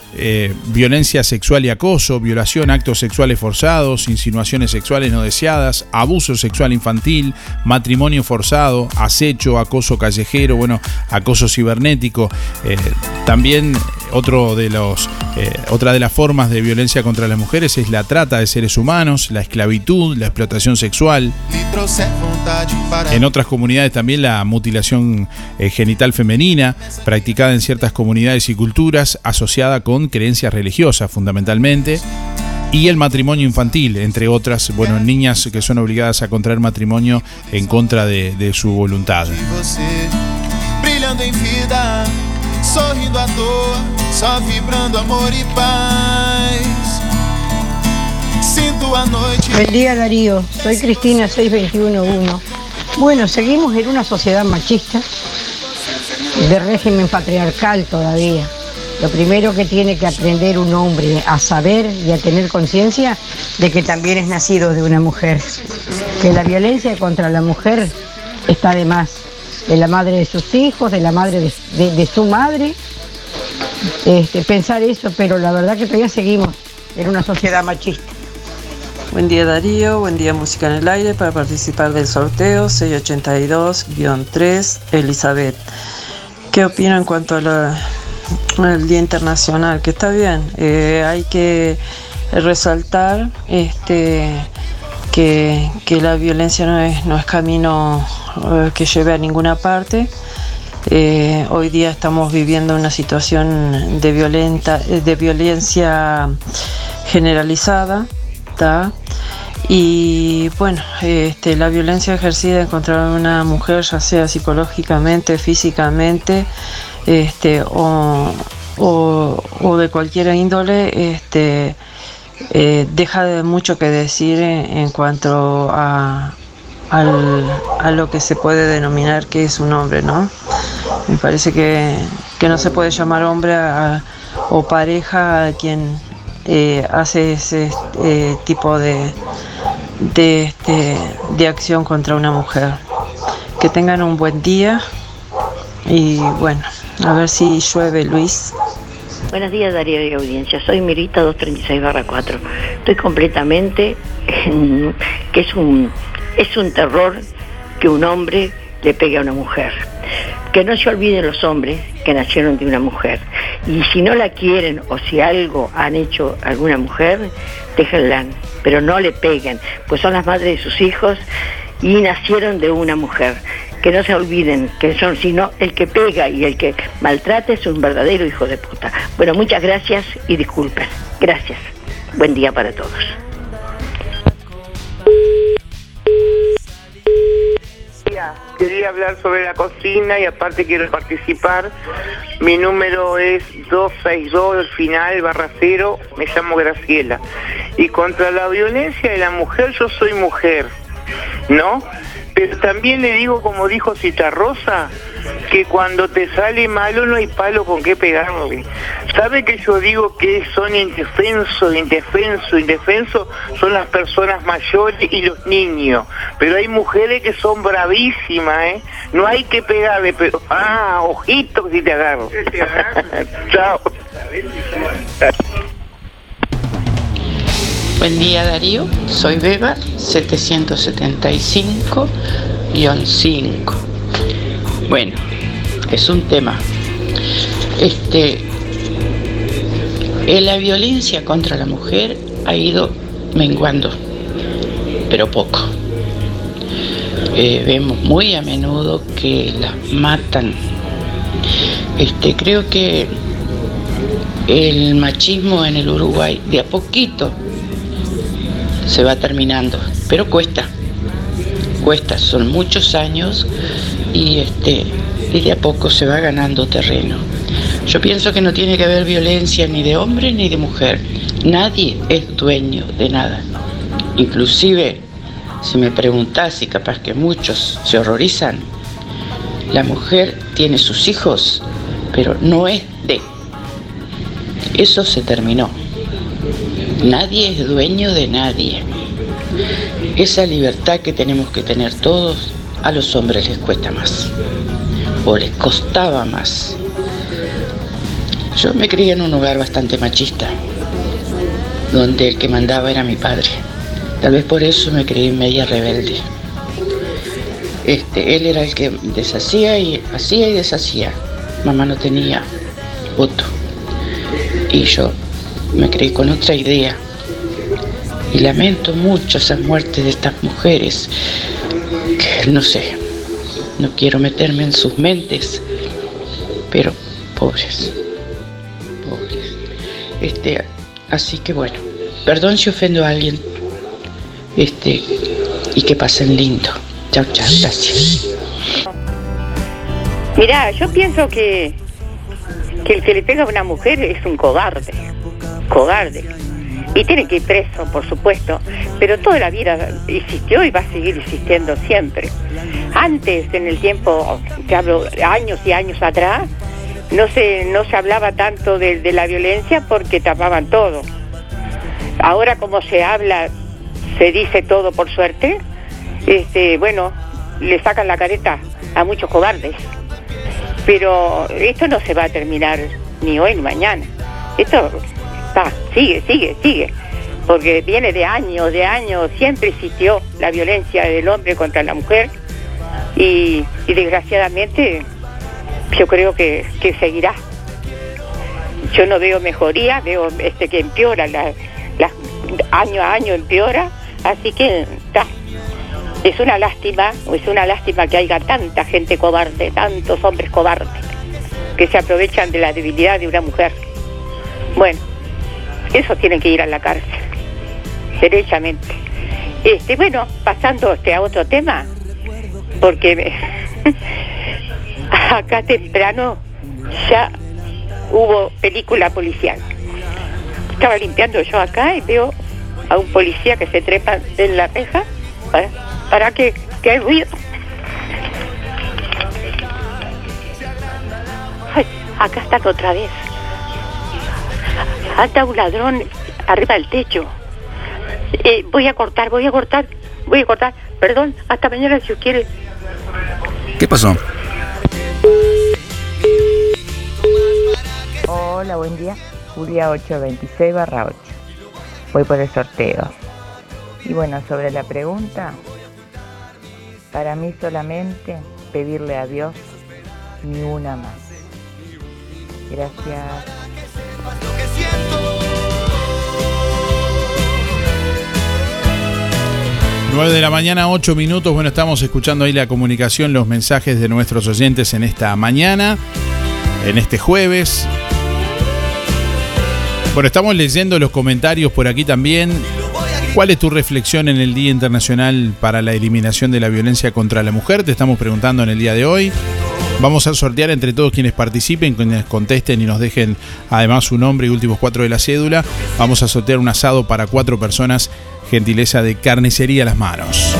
violencia sexual y acoso, violación, actos sexuales forzados, insinuaciones sexuales no deseadas, abuso sexual infantil, matrimonio forzado, acecho, acoso callejero, bueno, acoso cibernético, también otro de los, eh, otra de las formas de violencia contra las mujeres es la trata de seres humanos, la esclavitud, la explotación sexual. En otras comunidades también la mutilación eh, genital femenina, practicada en ciertas comunidades y culturas, asociada con creencias religiosas fundamentalmente. Y el matrimonio infantil, entre otras, bueno, niñas que son obligadas a contraer matrimonio en contra de, de su voluntad. Sorrindo à toa, só vibrando amor y paz. Siento a noche. Buen día Darío, soy Cristina 6211. Bueno, seguimos en una sociedad machista, de régimen patriarcal todavía. Lo primero que tiene que aprender un hombre a saber y a tener conciencia de que también es nacido de una mujer. Que la violencia contra la mujer está de más de la madre de sus hijos, de la madre de, su madre, este, pensar eso, pero la verdad que todavía seguimos en una sociedad machista. Buen día Darío, buen día Música en el Aire para participar del sorteo 682-3 Elizabeth. ¿Qué opina en cuanto al Día Internacional? Que está bien, eh, hay que resaltar este, que, la violencia no es, no es camino eh, que lleve a ninguna parte. Eh, hoy día estamos viviendo una situación de, violenta, de violencia generalizada. Y bueno, este, la violencia ejercida contra una mujer, ya sea psicológicamente, físicamente, este, o, de cualquier índole, este, eh, deja de mucho que decir en cuanto a, a lo que se puede denominar que es un hombre, ¿no? Me parece que, no se puede llamar hombre o pareja a quien eh, hace ese eh, tipo de, de, este, de acción contra una mujer. Que tengan un buen día y bueno, a ver si llueve Luis. Buenos días Darío y audiencia, soy Mirita 236 4. Estoy completamente que es un es un terror que un hombre le pegue a una mujer. Que no se olviden los hombres que nacieron de una mujer. Y si no la quieren o si algo han hecho alguna mujer, déjenla, pero no le peguen, pues son las madres de sus hijos y nacieron de una mujer. Que no se olviden que son, sino el que pega y el que maltrata es un verdadero hijo de puta. Bueno, muchas gracias y disculpen. Gracias. Buen día para todos. Quería hablar sobre la cocina y aparte quiero participar. Mi número es 262, al final, barra cero. Me llamo Graciela. Y contra la violencia de la mujer, yo soy mujer, ¿no? Pero también le digo, como dijo Citarrosa, que cuando te sale malo no hay palo con qué pegarle. ¿Sabe que yo digo que son indefensos, indefensos, indefensos? Son las personas mayores y los niños. Pero hay mujeres que son bravísimas, ¿eh? No hay que pegarle, pero... Ah, ojito si te agarro. Chao. Buen día Darío, soy Beba 775-5. Bueno, es un tema. Este, la violencia contra la mujer ha ido menguando, pero poco. Eh, vemos muy a menudo que las matan. Este, creo que el machismo en el Uruguay de a poquito se va terminando, pero cuesta, cuesta, son muchos años y este y de a poco se va ganando terreno. Yo pienso que no tiene que haber violencia ni de hombre ni de mujer. Nadie es dueño de nada. Inclusive, si me preguntás y capaz que muchos se horrorizan, la mujer tiene sus hijos, pero no es de. Eso se terminó. Nadie es dueño de nadie. Esa libertad que tenemos que tener todos, a los hombres les cuesta más. O les costaba más. Yo me crié en un hogar bastante machista, donde el que mandaba era mi padre. Tal vez por eso me creí media rebelde. Este, él era el que deshacía y hacía y deshacía. Mamá no tenía voto. Y yo me creí con otra idea. Y lamento mucho esas muertes de estas mujeres. Que no sé, no quiero meterme en sus mentes, pero pobres. Pobres. Este, así que bueno, perdón si ofendo a alguien. Este, y que pasen lindo. Chao, chao, gracias. Mira, yo pienso que, que el que le pega a una mujer es un cobarde, cobarde. Y tiene que ir preso, por supuesto, pero toda la vida existió y va a seguir existiendo siempre. Antes, en el tiempo, te hablo años y años atrás, no se, no se hablaba tanto de, la violencia porque tapaban todo. Ahora como se habla, se dice todo por suerte, este, bueno, le sacan la careta a muchos cobardes. Pero esto no se va a terminar ni hoy ni mañana. Esto sigue, sigue, sigue. Porque viene de años, de años, siempre existió la violencia del hombre contra la mujer y, desgraciadamente yo creo que, seguirá. Yo no veo mejoría, veo este que empeora, año a año empeora, así que está. Es una lástima, es una lástima que haya tanta gente cobarde, tantos hombres cobardes, que se aprovechan de la debilidad de una mujer. Bueno, eso tiene que ir a la cárcel, derechamente. Este, bueno, pasando este, a otro tema, porque acá temprano ya hubo película policial. Estaba limpiando yo acá y veo a un policía que se trepa en la reja para, para que, que hay ruido. Ay, acá están otra vez. Anda un ladrón arriba del techo. Eh, voy a cortar, voy a cortar, voy a cortar. Perdón, hasta mañana si Dios quiere. ¿Qué pasó? Hola, buen día. Julia 826 barra 8. Voy por el sorteo. Y bueno, sobre la pregunta, para mí solamente pedirle a Dios ni una más. Gracias. 9 de la mañana, 8 minutos. Bueno, estamos escuchando ahí la comunicación, los mensajes de nuestros oyentes en esta mañana, en este jueves. Bueno, estamos leyendo los comentarios por aquí también. ¿Cuál es tu reflexión en el Día Internacional para la Eliminación de la Violencia contra la Mujer? Te estamos preguntando en el día de hoy. Vamos a sortear entre todos quienes participen, quienes contesten y nos dejen además su nombre y últimos cuatro de la cédula. Vamos a sortear un asado para cuatro personas, gentileza de carnicería a las manos.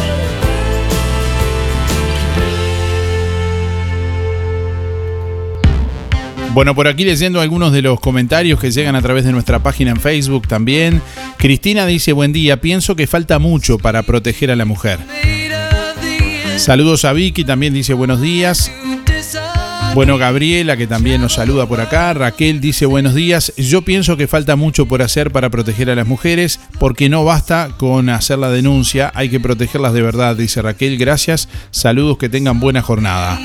Bueno, por aquí leyendo algunos de los comentarios que llegan a través de nuestra página en Facebook también. Cristina dice, buen día, pienso que falta mucho para proteger a la mujer. Saludos a Vicky, también dice buenos días. Bueno, Gabriela, que también nos saluda por acá. Raquel dice buenos días. Yo pienso que falta mucho por hacer para proteger a las mujeres, porque no basta con hacer la denuncia, hay que protegerlas de verdad, dice Raquel. Gracias. Saludos, que tengan buena jornada.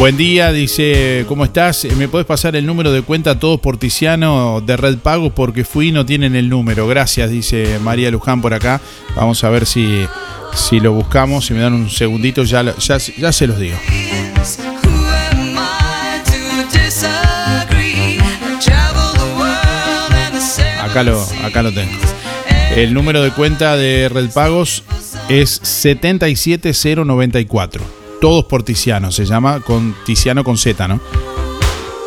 Buen día, dice, ¿cómo estás? ¿Me puedes pasar el número de cuenta todos por Tiziano de Red Pagos? Porque fui y no tienen el número. Gracias, dice María Luján por acá. Vamos a ver si, si lo buscamos. Si me dan un segundito, ya, ya, ya se los digo. Acá lo, acá lo tengo. El número de cuenta de Red Pagos es 77094. Todos por Tiziano, se llama con Tiziano con Z, ¿no?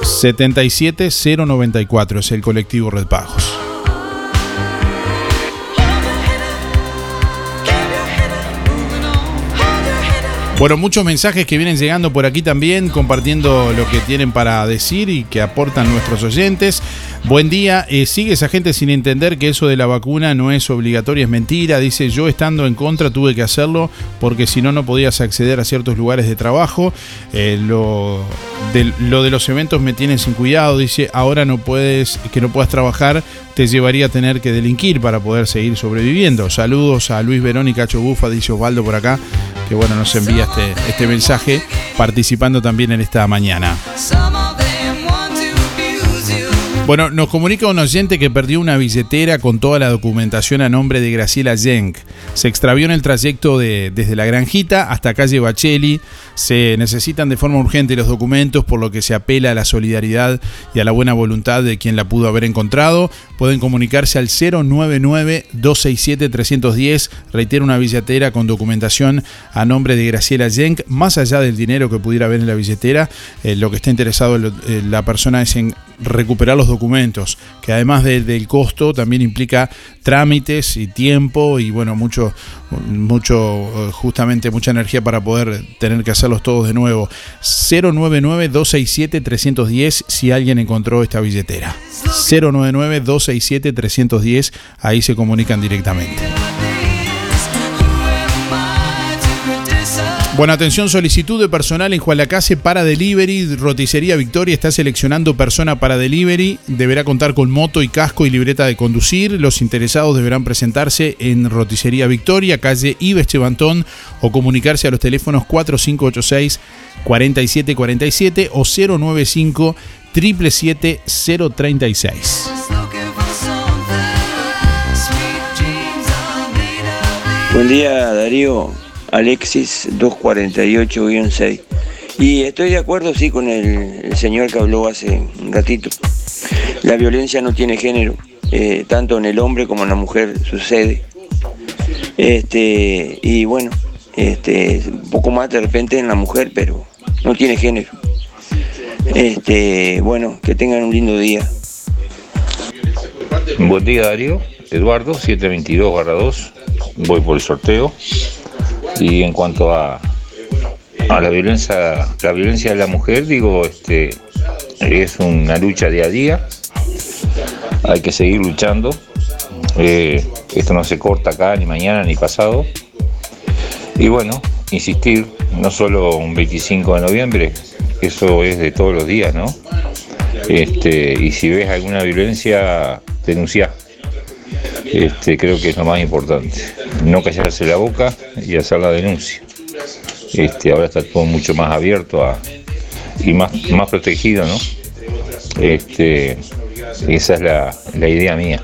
77094 es el colectivo Red Pagos. Bueno, muchos mensajes que vienen llegando por aquí también, compartiendo lo que tienen para decir y que aportan nuestros oyentes. Buen día, eh, sigue esa gente sin entender que eso de la vacuna no es obligatoria, es mentira. Dice, yo estando en contra tuve que hacerlo porque si no, no podías acceder a ciertos lugares de trabajo. Eh, lo, de, lo de los eventos me tienen sin cuidado. Dice, ahora no puedes, que no puedas trabajar, te llevaría a tener que delinquir para poder seguir sobreviviendo. Saludos a Luis Verón y Cacho Bufa, dice Osvaldo por acá, que bueno, nos envía este, este mensaje participando también en esta mañana. Bueno, nos comunica un oyente que perdió una billetera con toda la documentación a nombre de Graciela Yenk. Se extravió en el trayecto de, desde la Granjita hasta calle Bacheli. Se necesitan de forma urgente los documentos, por lo que se apela a la solidaridad y a la buena voluntad de quien la pudo haber encontrado. Pueden comunicarse al 099-267-310. Reitero, una billetera con documentación a nombre de Graciela Yenk. Más allá del dinero que pudiera haber en la billetera, eh, lo que está interesado eh, la persona es en recuperar los documentos, que además de- del costo también implica trámites y tiempo y bueno, mucho, mucho, eh, justamente mucha energía para poder tener que hacerlos todos de nuevo. 099-267-310 si alguien encontró esta billetera. 099-267-310, ahí se comunican directamente. Bueno, atención, solicitud de personal en Juan Lacase para delivery. Roticería Victoria está seleccionando persona para delivery. Deberá contar con moto y casco y libreta de conducir. Los interesados deberán presentarse en Roticería Victoria, calle Ives Chevantón, o comunicarse a los teléfonos 4586 4747 o 095 777 036. Buen día Darío, Alexis 248-6. Y estoy de acuerdo, sí, con el, señor que habló hace un ratito. La violencia no tiene género, eh, tanto en el hombre como en la mujer sucede. Este, y bueno, este, un poco más de repente en la mujer, pero no tiene género. Este, bueno, que tengan un lindo día. Buen día Darío, Eduardo, 722 2, voy por el sorteo. Y en cuanto a, a la violencia, la violencia de la mujer, digo, este es una lucha día a día. Hay que seguir luchando. Eh, esto no se corta acá ni mañana ni pasado. Y bueno, insistir, no solo un 25 de noviembre, eso es de todos los días, ¿no? Este, y si ves alguna violencia, denuncia. Este, creo que es lo más importante. No callarse la boca y hacer la denuncia. Este, ahora está todo mucho más abierto y más, más protegido, ¿no? Este, esa es la, la idea mía.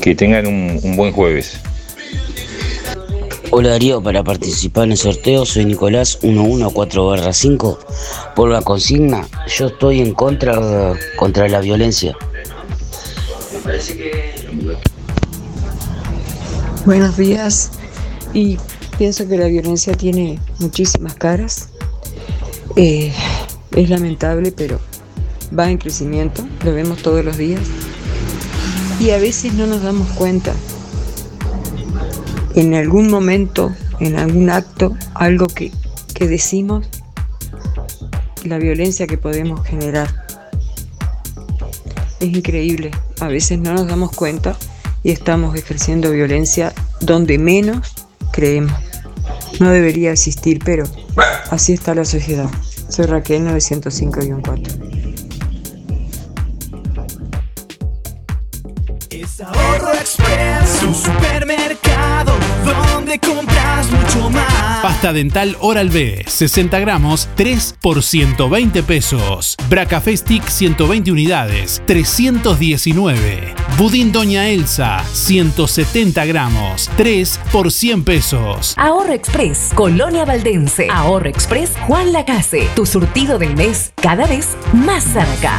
Que tengan un, buen jueves. Hola Darío, para participar en el sorteo soy Nicolás 114 5. Por la consigna, yo estoy en contra contra la violencia. Buenos días. Y pienso que la violencia tiene muchísimas caras. Eh, es lamentable, pero va en crecimiento. Lo vemos todos los días. Y a veces no nos damos cuenta. En algún momento, en algún acto, algo que, que decimos, la violencia que podemos generar. Es increíble. A veces no nos damos cuenta y estamos ejerciendo violencia donde menos creemos. No debería existir, pero así está la sociedad. Soy Raquel 905-4. Es Ahorro Express, su supermercado supermercado, donde compras mucho más. Pasta dental Oral B, 60 gramos, 3 por 120 pesos. Bracafestic 120 unidades, 319. Budín Doña Elsa, 170 gramos, 3 por 100 pesos. Ahorro Express, Colonia Valdense. Ahorro Express, Juan Lacase. Tu surtido del mes, cada vez más cerca.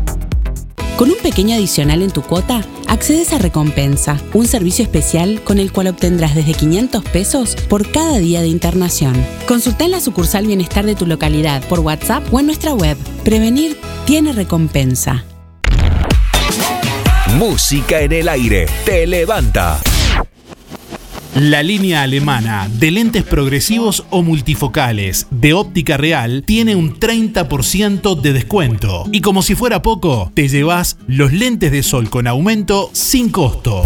Con un pequeño adicional en tu cuota, accedes a Recompensa, un servicio especial con el cual obtendrás desde 500 pesos por cada día de internación. Consulta en la sucursal Bienestar de tu localidad por WhatsApp o en nuestra web. Prevenir tiene recompensa. Música en el aire. Te levanta. La línea alemana de lentes progresivos o multifocales de óptica real tiene un 30% de descuento. Y como si fuera poco, te llevas los lentes de sol con aumento sin costo.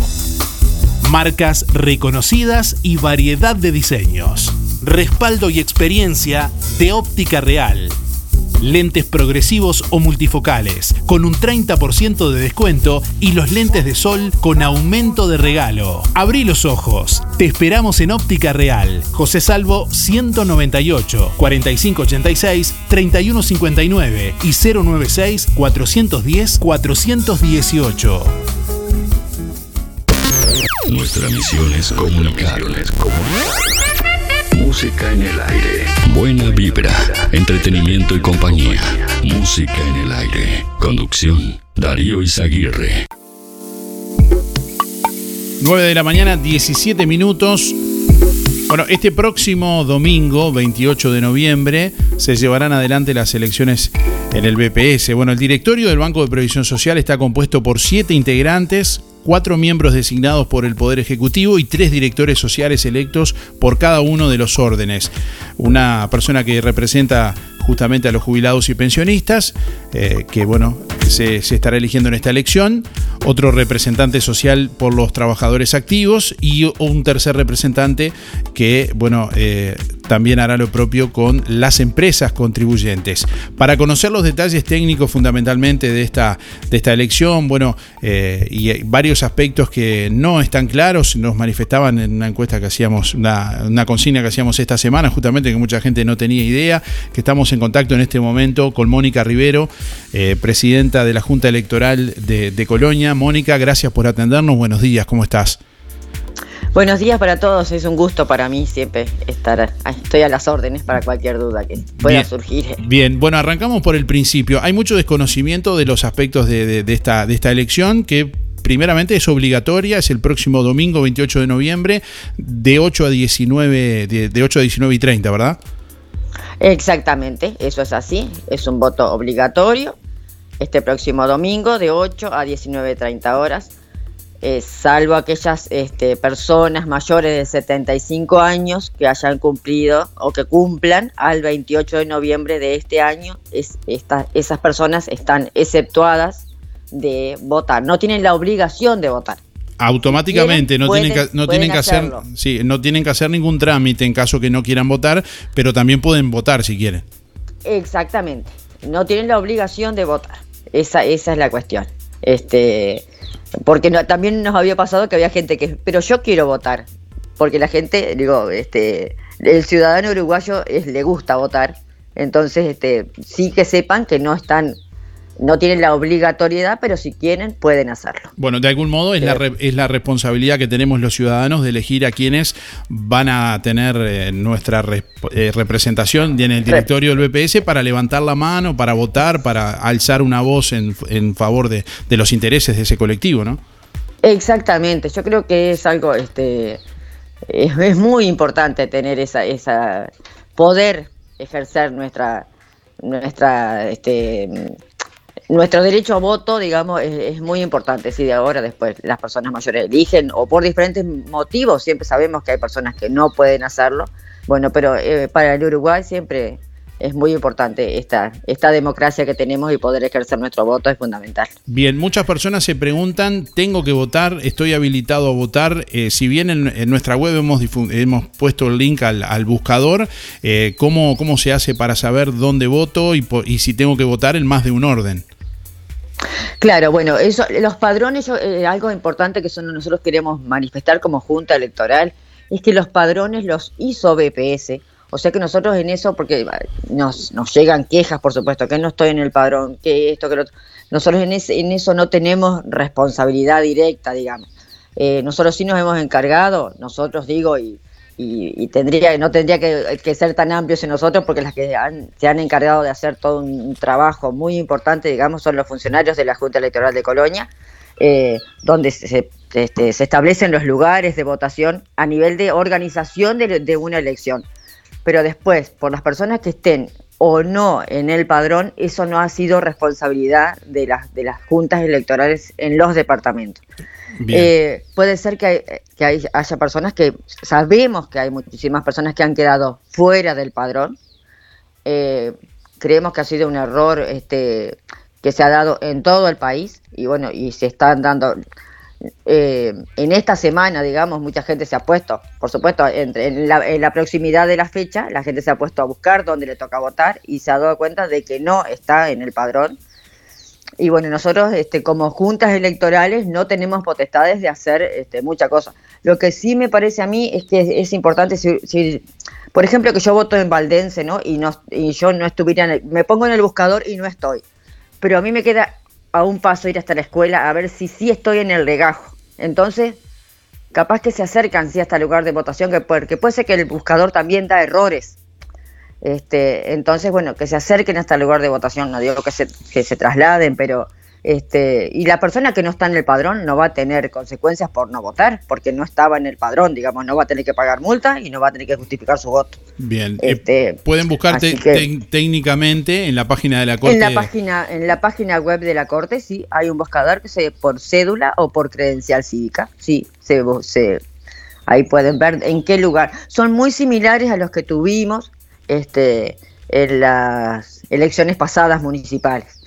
Marcas reconocidas y variedad de diseños. Respaldo y experiencia de óptica real lentes progresivos o multifocales, con un 30% de descuento y los lentes de sol con aumento de regalo. Abrí los ojos. Te esperamos en Óptica Real. José Salvo 198 4586 3159 y 096 410 418. Nuestra misión es comunicar. Música en el aire. Buena vibra, entretenimiento y compañía. Música en el aire. Conducción, Darío Izaguirre. 9 de la mañana, 17 minutos. Bueno, este próximo domingo, 28 de noviembre, se llevarán adelante las elecciones en el BPS. Bueno, el directorio del Banco de Previsión Social está compuesto por siete integrantes, cuatro miembros designados por el Poder Ejecutivo y tres directores sociales electos por cada uno de los órdenes. Una persona que representa justamente a los jubilados y pensionistas, eh, que bueno, se, estará eligiendo en esta elección, otro representante social por los trabajadores activos y un tercer representante que, bueno, eh, también hará lo propio con las empresas contribuyentes. Para conocer los detalles técnicos fundamentalmente de esta, de esta elección, bueno, eh, y varios aspectos que no están claros, nos manifestaban en una encuesta que hacíamos, una, consigna que hacíamos esta semana, justamente que mucha gente no tenía idea, que estamos en contacto en este momento con Mónica Rivero, eh, presidenta de la Junta Electoral de, de Colonia. Mónica, gracias por atendernos, buenos días, ¿cómo estás? Buenos días para todos, es un gusto para mí siempre estar, estoy a las órdenes para cualquier duda que pueda surgir. Bien, bueno, arrancamos por el principio. Hay mucho desconocimiento de los aspectos de, esta, de esta elección que primeramente es obligatoria, es el próximo domingo 28 de noviembre de 8 a 19, de, de 8 a 19 y 30, ¿verdad? Exactamente, eso es así, es un voto obligatorio este próximo domingo de 8 a 19.30 horas eh, salvo aquellas este, personas mayores de 75 años que hayan cumplido o que cumplan al 28 de noviembre de este año, es, esas personas están exceptuadas de votar, no tienen la obligación de votar. Automáticamente no tienen que, no tienen que hacer sí, no tienen que hacer ningún trámite en caso que no quieran votar, pero también pueden votar si quieren. Exactamente, no tienen la obligación de votar. Esa, esa es la cuestión. Este, porque también nos había pasado que había gente que, pero yo quiero votar, porque la gente, digo, este, el ciudadano uruguayo es, le gusta votar, entonces este, sí que sepan que no están no tienen la obligatoriedad, pero si quieren pueden hacerlo. Bueno, de algún modo es, la, re- es la responsabilidad que tenemos los ciudadanos de elegir a quienes van a tener eh, nuestra eh, representación en el directorio del BPS para levantar la mano, para votar, para alzar una voz en, en favor de, de los intereses de ese colectivo, ¿no? Exactamente, yo creo que es algo, este, es, es muy importante tener esa, esa, poder ejercer nuestra, nuestra, este, nuestro derecho a voto, digamos, es, muy importante. Si de ahora después las personas mayores eligen o por diferentes motivos, siempre sabemos que hay personas que no pueden hacerlo. Bueno, pero eh, para el Uruguay siempre es muy importante esta, esta democracia que tenemos y poder ejercer nuestro voto es fundamental. Bien, muchas personas se preguntan, ¿tengo que votar? ¿Estoy habilitado a votar? Eh, si bien en, nuestra web hemos, hemos puesto el link al, al buscador, eh, ¿cómo, ¿cómo se hace para saber dónde voto y, y si tengo que votar en más de un orden? Claro, bueno, eso, los padrones, yo, eh, algo importante que son, nosotros queremos manifestar como Junta Electoral, es que los padrones los hizo BPS. O sea que nosotros en eso, porque nos, nos llegan quejas, por supuesto, que no estoy en el padrón, que esto, que lo otro. Nosotros en, ese- en eso no tenemos responsabilidad directa, digamos. Eh, nosotros sí nos hemos encargado, nosotros digo, y, y, y tendría no tendría que, ser tan amplios en nosotros porque las que han- se han encargado de hacer todo un, un trabajo muy importante, digamos, son los funcionarios de la Junta Electoral de Colonia, eh, donde se, este, se establecen los lugares de votación a nivel de organización de, de una elección. Pero después, por las personas que estén o no en el padrón, eso no ha sido responsabilidad de las, de las juntas electorales en los departamentos. Eh, puede ser que, hay- que hay- haya personas que sabemos que hay muchísimas personas que han quedado fuera del padrón. Eh, creemos que ha sido un error este, que se ha dado en todo el país y bueno, y se están dando. eh, en esta semana, digamos, mucha gente se ha puesto, por supuesto, entre, en, la, en la proximidad de la fecha, la gente se ha puesto a buscar dónde le toca votar y se ha dado cuenta de que no está en el padrón y bueno, nosotros este, como juntas electorales no tenemos potestades de hacer este, mucha cosa. Lo que sí me parece a mí es que es, importante, si, por ejemplo, que yo voto en Valdense, ¿no? Y, no, yo no estuviera, en el- me pongo en el buscador y no estoy. Pero a mí me queda a un paso ir hasta la escuela a ver si sí estoy en el legajo. Entonces, capaz que se acercan sí hasta el lugar de votación, que, puede- que puede ser que el buscador también da errores. Este, entonces, bueno, que se acerquen hasta el lugar de votación, no digo que se, que se trasladen, pero este, y la persona que no está en el padrón no va a tener consecuencias por no votar, porque no estaba en el padrón, digamos, no va a tener que pagar multa y no va a tener que justificar su voto. Bien, eh, Este, pueden que- tec- técnicamente en la página de la Corte. En la página, en la página web de la Corte, sí, hay un buscador que se por cédula o por credencial cívica. Sí, se, se- ahí pueden ver en qué lugar. Son muy similares a los que tuvimos este, en las elecciones pasadas municipales.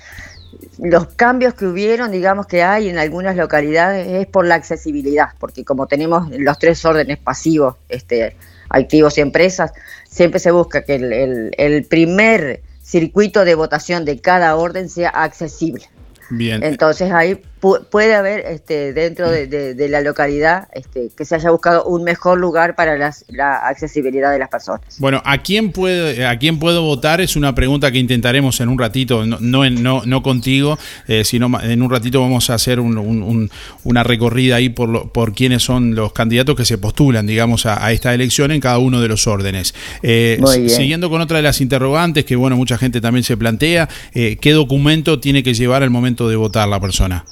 Los cambios que hubieron, digamos que hay en algunas localidades, es por la accesibilidad, porque como tenemos los tres órdenes pasivos, este, activos y empresas, siempre se busca que el, el- el primer circuito de votación de cada orden sea accesible. Bien. Entonces ahí pu- puede haber este, dentro de, de- de la localidad este, que se haya buscado un mejor lugar para las- la accesibilidad de las personas. Bueno, ¿a quién, puede, ¿a quién puedo votar? Es una pregunta que intentaremos en un ratito, no, no, no, no contigo, eh, sino en un ratito vamos a hacer un- un- un- una recorrida ahí por, lo- por quiénes son los candidatos que se postulan, digamos, a, a esta elección en cada uno de los órdenes. Eh, siguiendo con otra de las interrogantes que, bueno, mucha gente también se plantea, eh, ¿qué documento tiene que llevar al momento de votar la persona?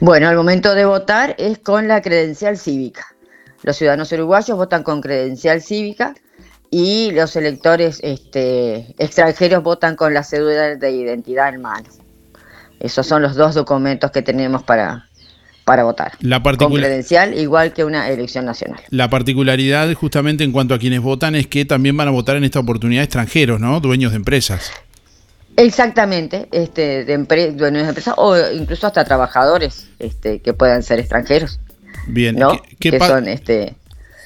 Bueno, al momento de votar es con la credencial cívica. Los ciudadanos uruguayos votan con credencial cívica y los electores este, extranjeros votan con la cédula de identidad en mano. Esos son los dos documentos que tenemos para, para votar. La Con credencial igual que una elección nacional. La particularidad justamente en cuanto a quienes votan es que también van a votar en esta oportunidad extranjeros, ¿no? Dueños de empresas. Exactamente, este, de empre- dueños de empresas o incluso hasta trabajadores este, que puedan ser extranjeros, Bien. ¿no? ¿Qué, qué que son este,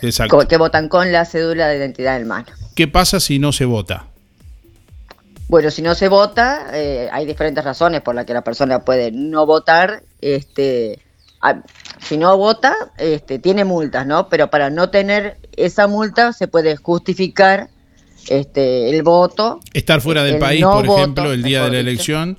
Exacto. que votan con la cédula de identidad en mano. ¿Qué pasa si no se vota? Bueno, si no se vota, eh, hay diferentes razones por las que la persona puede no votar. Este, si no vota, este, tiene multas, ¿no? Pero para no tener esa multa se puede justificar este, el voto. Estar fuera del El país, no por voto, ejemplo, el día de la elección.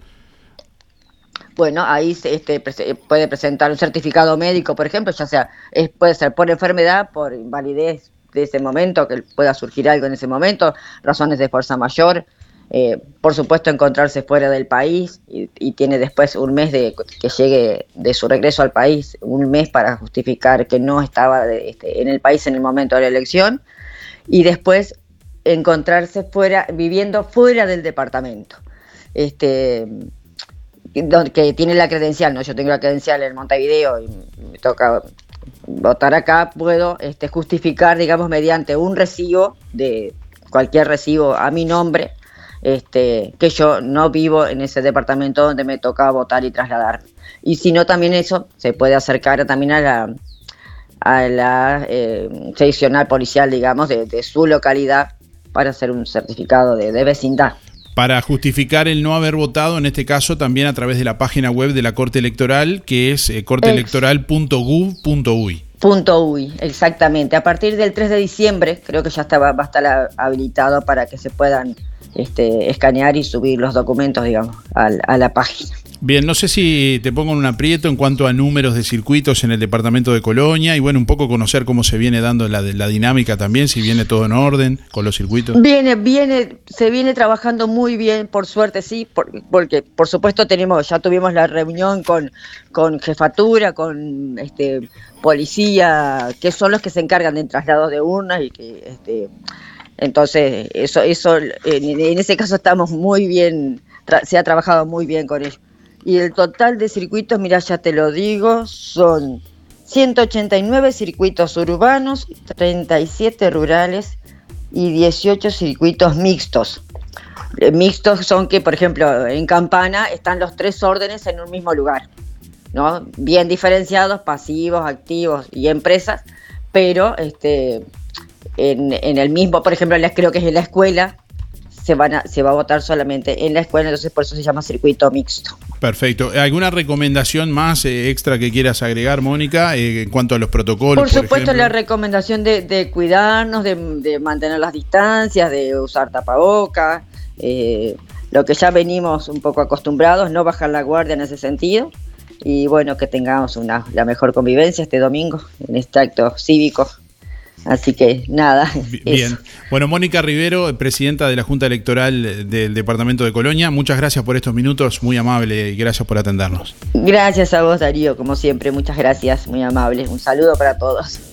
bueno, ahí se, este, puede presentar un certificado médico, por ejemplo, ya sea, es- puede ser por enfermedad, por invalidez de ese momento, que pueda surgir algo en ese momento, razones de fuerza mayor, eh, por supuesto encontrarse fuera del país y, y tiene después un mes de que llegue de su regreso al país, un mes para justificar que no estaba de- este, en el país en el momento de la elección y después encontrarse fuera, viviendo fuera del departamento. Este, que tiene la credencial, ¿no? Yo tengo la credencial en Montevideo y me toca votar acá, puedo este, justificar, digamos, mediante un recibo de cualquier recibo a mi nombre, este, que yo no vivo en ese departamento donde me toca votar y trasladarme. Y si no, también eso se puede acercar también a la, a la eh, seccional policial, digamos, de, de su localidad para hacer un certificado de, de vecindad. Para justificar el no haber votado, en este caso también a través de la página web de la Corte Electoral, que es eh, corteelectoral.gov.uy. Punto UI, exactamente. A partir del 3 de diciembre creo que ya estaba, va a estar habilitado para que se puedan este, escanear y subir los documentos, digamos, al- a, la página. Bien, no sé si te pongo en un aprieto en cuanto a números de circuitos en el departamento de Colonia y bueno, un poco conocer cómo se viene dando la, la dinámica también, si viene todo en orden con los circuitos. Viene, viene, se viene trabajando muy bien, por suerte sí, por- porque por supuesto tenemos, ya tuvimos la reunión con, con jefatura, con este policía, que son los que se encargan del traslado de urnas y que este, entonces eso, eso en, en ese caso estamos muy bien, se ha trabajado muy bien con ellos. Y el total de circuitos, mira, ya te lo digo, son 189 circuitos urbanos, 37 rurales y 18 circuitos mixtos. Eh, Mixtos son que, por ejemplo, en Campana están los tres órdenes en un mismo lugar, ¿no? Bien diferenciados, pasivos, activos y empresas, pero este, en, en el mismo, por ejemplo, la- creo que es en la escuela, se, van a- se va a votar solamente en la escuela, entonces por eso se llama circuito mixto. Perfecto. ¿Alguna recomendación más eh, extra que quieras agregar, Mónica, eh, en cuanto a los protocolos? Por supuesto, ejemplo? la recomendación de, de cuidarnos, de, de mantener las distancias, de usar tapabocas, eh, lo que ya venimos un poco acostumbrados, no bajar la guardia en ese sentido. Y bueno, que tengamos una, la mejor convivencia este domingo en este acto cívico. Así que nada. Bien. Bueno, Mónica Rivero, presidenta de la Junta Electoral del Departamento de Colonia, muchas gracias por estos minutos, muy amable y gracias por atendernos. Gracias a vos, Darío, como siempre, muchas gracias, muy amable. Un saludo para todos.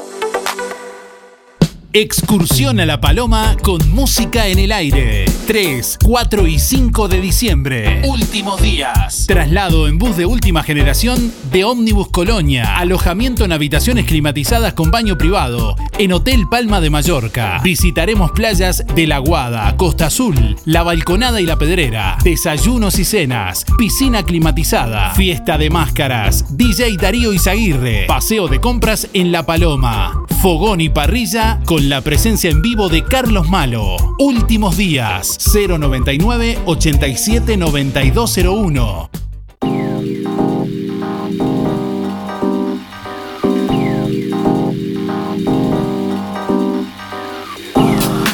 Excursión a La Paloma con música en el aire. 3, 4 y 5 de diciembre. Últimos días. Traslado en bus de última generación de Ómnibus Colonia. Alojamiento en habitaciones climatizadas con baño privado. En Hotel Palma de Mallorca. Visitaremos playas de La Guada, Costa Azul, La Balconada y La Pedrera. Desayunos y cenas. Piscina climatizada. Fiesta de máscaras. DJ Darío Izaguirre. Paseo de compras en La Paloma. Fogón y parrilla con la presencia en vivo de Carlos Malo. Últimos días. 099 87 9201.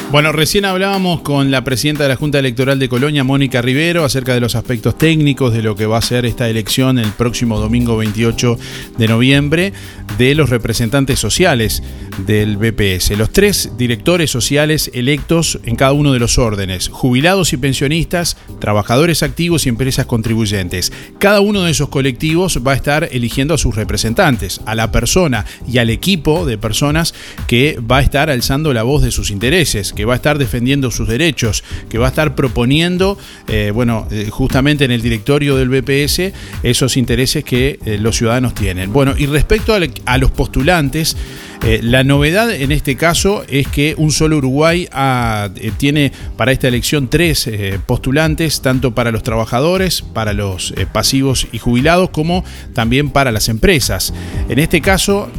Bueno, recién hablábamos con la presidenta de la Junta Electoral de Colonia, Mónica Rivero, acerca de los aspectos técnicos de lo que va a ser esta elección el próximo domingo 28 de noviembre de los representantes sociales del BPS. Los tres directores sociales electos en cada uno de los órdenes, jubilados y pensionistas, trabajadores activos y empresas contribuyentes. Cada uno de esos colectivos va a estar eligiendo a sus representantes, a la persona y al equipo de personas que va a estar alzando la voz de sus intereses, que va a estar defendiendo sus derechos, que va a estar proponiendo, eh, bueno, eh, justamente en el directorio del BPS, esos intereses que eh, los ciudadanos tienen. Bueno, y respecto a, a los postulantes, eh, la novedad en este caso es que un solo Uruguay ha- eh, tiene para esta elección tres eh, postulantes, tanto para los trabajadores, para los pasivos y jubilados, como también para las empresas. En este caso,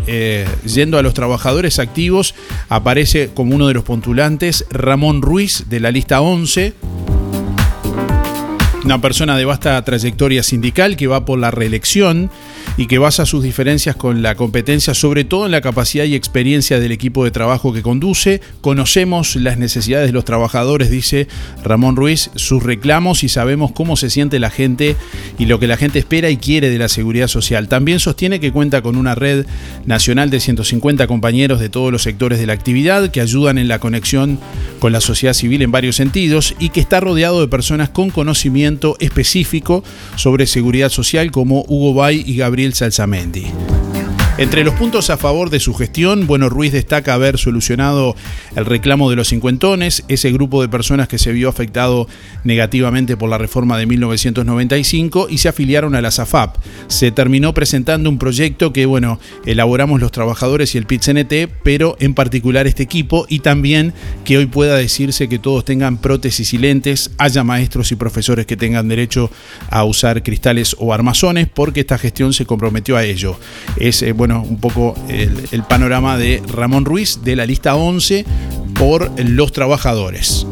yendo a los trabajadores activos, aparece como uno de los postulantes Ramón Ruiz de la lista 11. Una persona de vasta trayectoria sindical que va por la reelección y que basa sus diferencias con la competencia, sobre todo en la capacidad y experiencia del equipo de trabajo que conduce. Conocemos las necesidades de los trabajadores, dice Ramón Ruiz, sus reclamos y sabemos cómo se siente la gente y lo que la gente espera y quiere de la seguridad social. También sostiene que cuenta con una red nacional de 150 compañeros de todos los sectores de la actividad que ayudan en la conexión con la sociedad civil en varios sentidos y que está rodeado de personas con conocimiento específico sobre seguridad social como Hugo Bay y Gabriel Bill Salzamendi. Entre los puntos a favor de su gestión, bueno, Ruiz destaca haber solucionado el reclamo de los cincuentones, ese grupo de personas que se vio afectado negativamente por la reforma de 1995 y se afiliaron a la SAFAP. Se terminó presentando un proyecto que, bueno, elaboramos los trabajadores y el PIT-CNT, pero en particular este equipo y también que hoy pueda decirse que todos tengan prótesis y lentes, haya maestros y profesores que tengan derecho a usar cristales o armazones, porque esta gestión se comprometió a ello. Es, eh, un poco el, el panorama de Ramón Ruiz de la lista 11 por los trabajadores.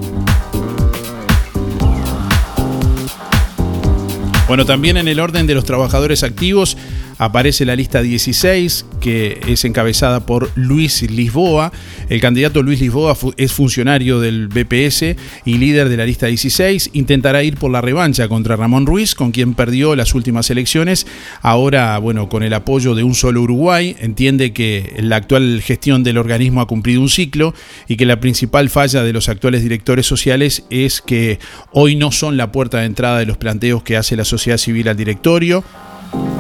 Bueno, también en el orden de los trabajadores activos aparece la lista 16, que es encabezada por Luis Lisboa. El candidato Luis Lisboa es funcionario del BPS y líder de la lista 16. Intentará ir por la revancha contra Ramón Ruiz, con quien perdió las últimas elecciones. Ahora, bueno, con el apoyo de un solo Uruguay, entiende que la actual gestión del organismo ha cumplido un ciclo y que la principal falla de los actuales directores sociales es que hoy no son la puerta de entrada de los planteos que hace la sociedad civil al directorio.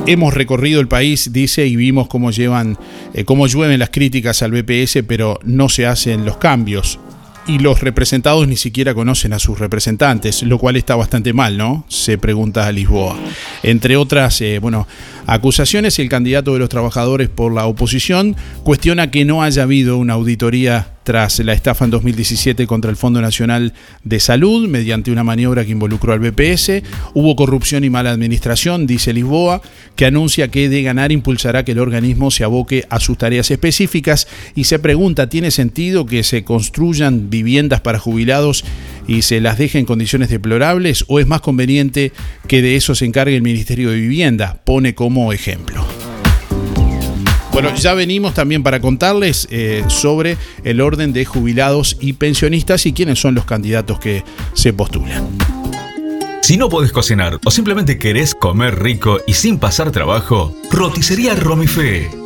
Hemos recorrido el país, dice, y vimos cómo llevan, eh, cómo llueven las críticas al BPS, pero no se hacen los cambios. Y los representados ni siquiera conocen a sus representantes, lo cual está bastante mal, ¿no? Se pregunta a Lisboa. Entre otras, eh, bueno, acusaciones, el candidato de los trabajadores por la oposición cuestiona que no haya habido una auditoría tras la estafa en 2017 contra el Fondo Nacional de Salud mediante una maniobra que involucró al BPS. Hubo corrupción y mala administración, dice Lisboa, que anuncia que de ganar impulsará que el organismo se aboque a sus tareas específicas y se pregunta, ¿tiene sentido que se construyan viviendas para jubilados y se las deje en condiciones deplorables o es más conveniente que de eso se encargue el Ministerio de Vivienda? Pone como ejemplo. Bueno, ya venimos también para contarles eh, sobre el orden de jubilados y pensionistas y quiénes son los candidatos que se postulan. Si no podés cocinar o simplemente querés comer rico y sin pasar trabajo, roticería Romifé.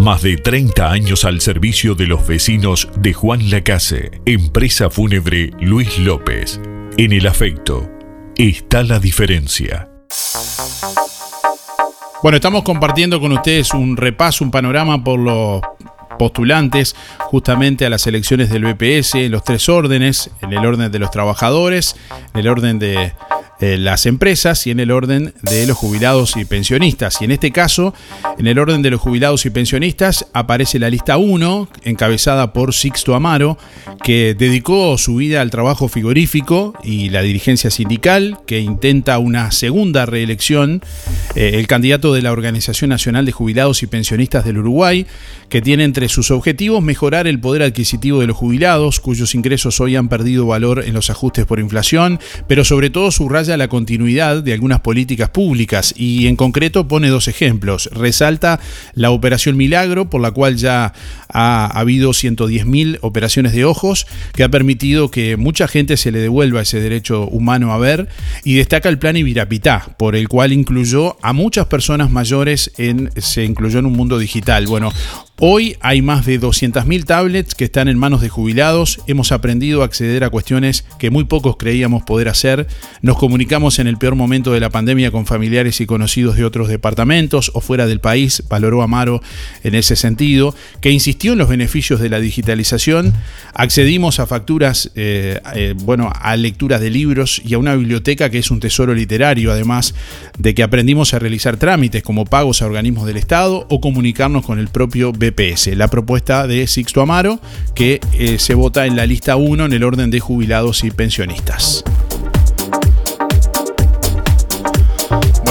Más de 30 años al servicio de los vecinos de Juan Lacase. Empresa Fúnebre Luis López. En el afecto está la diferencia. Bueno, estamos compartiendo con ustedes un repaso, un panorama por los postulantes justamente a las elecciones del BPS en los tres órdenes, en el orden de los trabajadores, en el orden de eh, las empresas y en el orden de los jubilados y pensionistas. Y en este caso, en el orden de los jubilados y pensionistas, aparece la lista 1, encabezada por Sixto Amaro, que dedicó su vida al trabajo frigorífico y la dirigencia sindical, que intenta una segunda reelección, eh, el candidato de la Organización Nacional de Jubilados y Pensionistas del Uruguay, que tiene entre sus objetivos mejorar el poder adquisitivo de los jubilados, cuyos ingresos hoy han perdido valor en los ajustes por inflación, pero sobre todo subraya la continuidad de algunas políticas públicas y en concreto pone dos ejemplos. Resalta la Operación Milagro, por la cual ya ha habido 110.000 operaciones de ojos, que ha permitido que mucha gente se le devuelva ese derecho humano a ver, y destaca el plan Ibirapitá, por el cual incluyó a muchas personas mayores en, se incluyó en un mundo digital. Bueno, Hoy hay más de 200.000 tablets que están en manos de jubilados. Hemos aprendido a acceder a cuestiones que muy pocos creíamos poder hacer. Nos comunicamos en el peor momento de la pandemia con familiares y conocidos de otros departamentos o fuera del país, valoró Amaro en ese sentido, que los beneficios de la digitalización. Accedimos a facturas, eh, eh, bueno, a lecturas de libros y a una biblioteca que es un tesoro literario, además de que aprendimos a realizar trámites como pagos a organismos del Estado o comunicarnos con el propio la propuesta de Sixto Amaro, que eh, se vota en la lista 1 en el orden de jubilados y pensionistas.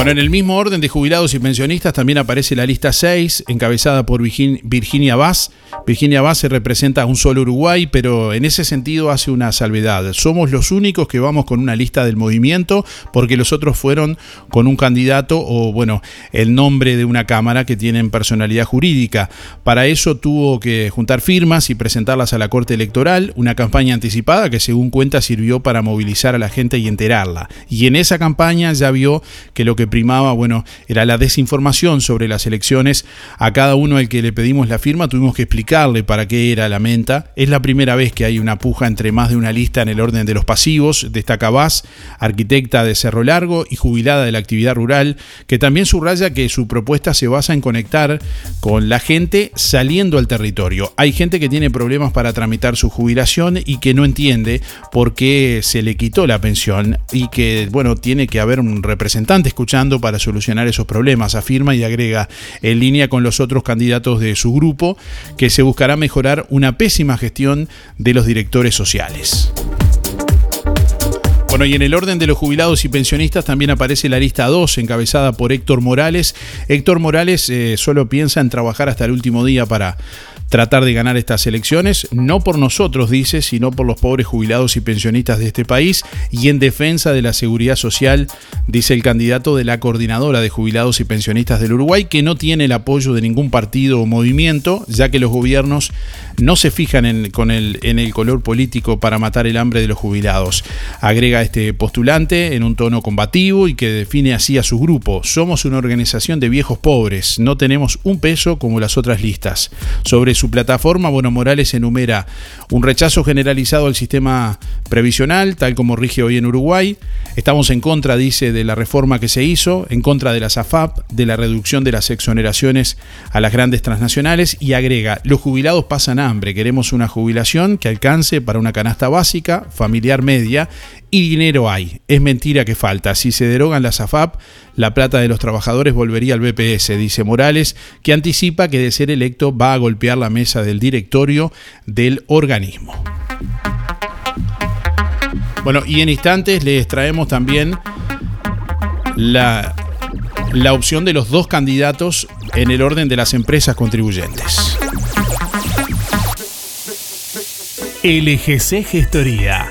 Bueno, en el mismo orden de jubilados y pensionistas también aparece la lista 6, encabezada por Virginia Vaz. Virginia Vaz se representa a un solo Uruguay, pero en ese sentido hace una salvedad. Somos los únicos que vamos con una lista del movimiento, porque los otros fueron con un candidato o, bueno, el nombre de una cámara que tienen personalidad jurídica. Para eso tuvo que juntar firmas y presentarlas a la Corte Electoral, una campaña anticipada que según cuenta sirvió para movilizar a la gente y enterarla. Y en esa campaña ya vio que lo que primaba, bueno, era la desinformación sobre las elecciones. A cada uno al que le pedimos la firma tuvimos que explicarle para qué era la menta. Es la primera vez que hay una puja entre más de una lista en el orden de los pasivos. Destaca Vaz, arquitecta de Cerro Largo y jubilada de la actividad rural, que también subraya que su propuesta se basa en conectar con la gente saliendo al territorio. Hay gente que tiene problemas para tramitar su jubilación y que no entiende por qué se le quitó la pensión y que, bueno, tiene que haber un representante escuchando para solucionar esos problemas, afirma y agrega, en línea con los otros candidatos de su grupo, que se buscará mejorar una pésima gestión de los directores sociales. Bueno, y en el orden de los jubilados y pensionistas también aparece la lista 2, encabezada por Héctor Morales. Héctor Morales eh, solo piensa en trabajar hasta el último día para tratar de ganar estas elecciones, no por nosotros, dice, sino por los pobres jubilados y pensionistas de este país y en defensa de la seguridad social, dice el candidato de la coordinadora de jubilados y pensionistas del Uruguay, que no tiene el apoyo de ningún partido o movimiento, ya que los gobiernos no se fijan en, el, el color político para matar el hambre de los jubilados. Agrega este postulante en un tono combativo y que define así a su grupo. Somos una organización de viejos pobres, no tenemos un peso como las otras listas. Sobre su plataforma, bueno, Morales enumera un rechazo generalizado al sistema previsional, tal como rige hoy en Uruguay. Estamos en contra, dice, de la reforma que se hizo, en contra de la SAFAP, de la reducción de las exoneraciones a las grandes transnacionales y agrega, los jubilados pasan hambre, queremos una jubilación que alcance para una canasta básica, familiar media y dinero hay. Es mentira que falta. Si se derogan las AFAP, la plata de los trabajadores volvería al BPS, dice Morales, que anticipa que de ser electo va a golpear la mesa del directorio del organismo. Bueno, y en instantes les traemos también la, la opción de los dos candidatos en el orden de las empresas contribuyentes. LGC Gestoría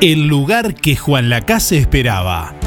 El lugar que Juan Lacase esperaba.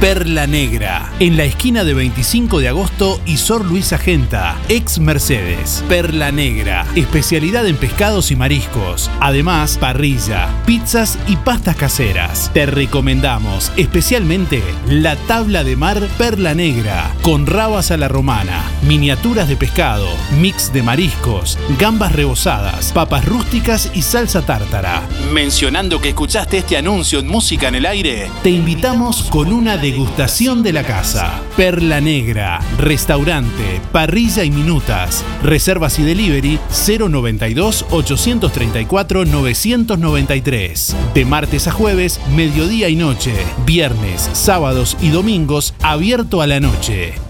Perla Negra, en la esquina de 25 de agosto y Sor Luis Agenta, ex Mercedes. Perla Negra, especialidad en pescados y mariscos. Además, parrilla, pizzas y pastas caseras. Te recomendamos especialmente la tabla de mar Perla Negra, con rabas a la romana, miniaturas de pescado, mix de mariscos, gambas rebozadas, papas rústicas y salsa tártara. Mencionando que escuchaste este anuncio en Música en el Aire, te invitamos con una de degustación de la casa. Perla Negra, restaurante, parrilla y minutas. Reservas y delivery 092 834 993. De martes a jueves, mediodía y noche. Viernes, sábados y domingos abierto a la noche.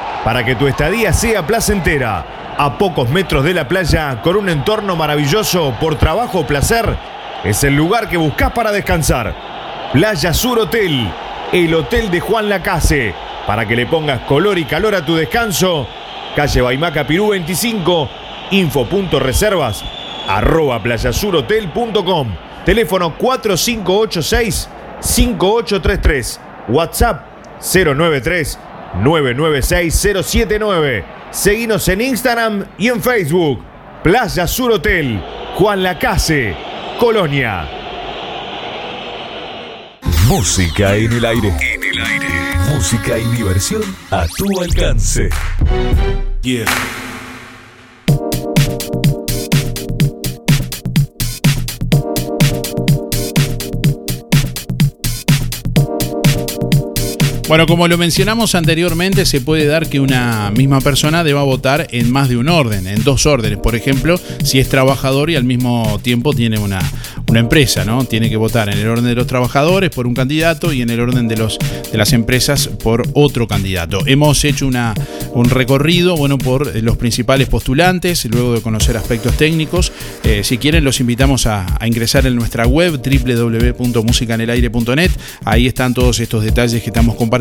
para que tu estadía sea placentera. A pocos metros de la playa, con un entorno maravilloso por trabajo o placer, es el lugar que buscas para descansar. Playa Sur Hotel, el hotel de Juan Lacase. Para que le pongas color y calor a tu descanso, calle Baimaca Pirú 25, info.reservas, arroba playasurhotel.com, teléfono 4586-5833, WhatsApp 093 996-079. Seguinos en Instagram y en Facebook. Playa Sur Hotel, Juan Lacase, Colonia. Música en el aire. En el aire. Música y diversión a tu alcance. Bueno, como lo mencionamos anteriormente, se puede dar que una misma persona deba votar en más de un orden, en dos órdenes. Por ejemplo, si es trabajador y al mismo tiempo tiene una, una empresa, ¿no? Tiene que votar en el orden de los trabajadores por un candidato y en el orden de, los, de las empresas por otro candidato. Hemos hecho una, un recorrido, bueno, por los principales postulantes, luego de conocer aspectos técnicos. Eh, si quieren, los invitamos a, a ingresar en nuestra web www.musicanelaire.net. Ahí están todos estos detalles que estamos compartiendo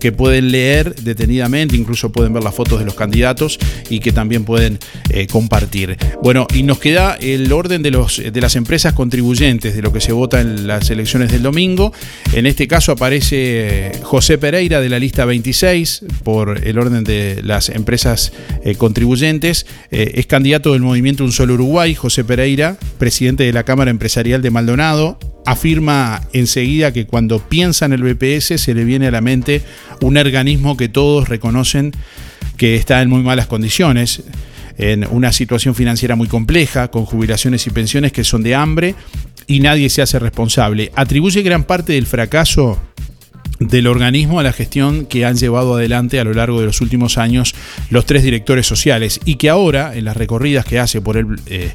que pueden leer detenidamente, incluso pueden ver las fotos de los candidatos y que también pueden eh, compartir. Bueno, y nos queda el orden de, los, de las empresas contribuyentes de lo que se vota en las elecciones del domingo. En este caso aparece eh, José Pereira de la lista 26 por el orden de las empresas eh, contribuyentes. es candidato del movimiento Un Solo Uruguay, José Pereira, presidente de la Cámara Empresarial de Maldonado afirma enseguida que cuando piensa en el BPS se le viene a la mente un organismo que todos reconocen que está en muy malas condiciones, en una situación financiera muy compleja, con jubilaciones y pensiones que son de hambre y nadie se hace responsable. Atribuye gran parte del fracaso del organismo a la gestión que han llevado adelante a lo largo de los últimos años los tres directores sociales y que ahora, en las recorridas que hace por el, eh,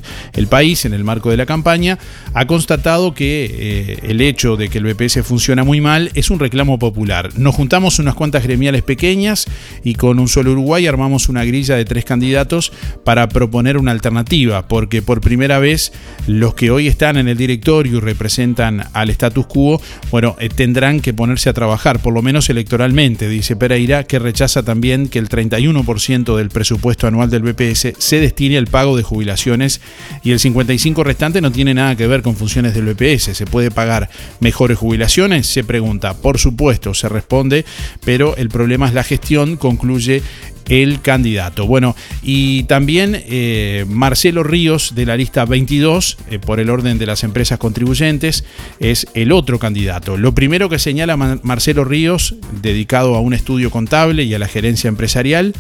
país en el marco de la campaña, ha constatado que eh, el hecho de que el BPS funciona muy mal es un reclamo popular. Nos juntamos unas cuantas gremiales pequeñas y con un solo Uruguay armamos una grilla de tres candidatos para proponer una alternativa, porque por primera vez los que hoy están en el directorio y representan al status quo, bueno, eh, tendrán que ponerse a trabajar por lo menos electoralmente, dice Pereira, que rechaza también que el 31% del presupuesto anual del BPS se destine al pago de jubilaciones y el 55% restante no tiene nada que ver con funciones del BPS. ¿Se puede pagar mejores jubilaciones? Se pregunta. Por supuesto, se responde, pero el problema es la gestión, concluye el candidato. Bueno, y también eh, Marcelo Ríos de la lista 22, eh, por el orden de las empresas contribuyentes, es el otro candidato. Lo primero que señala Marcelo Ríos, dedicado a un estudio contable y a la gerencia empresarial,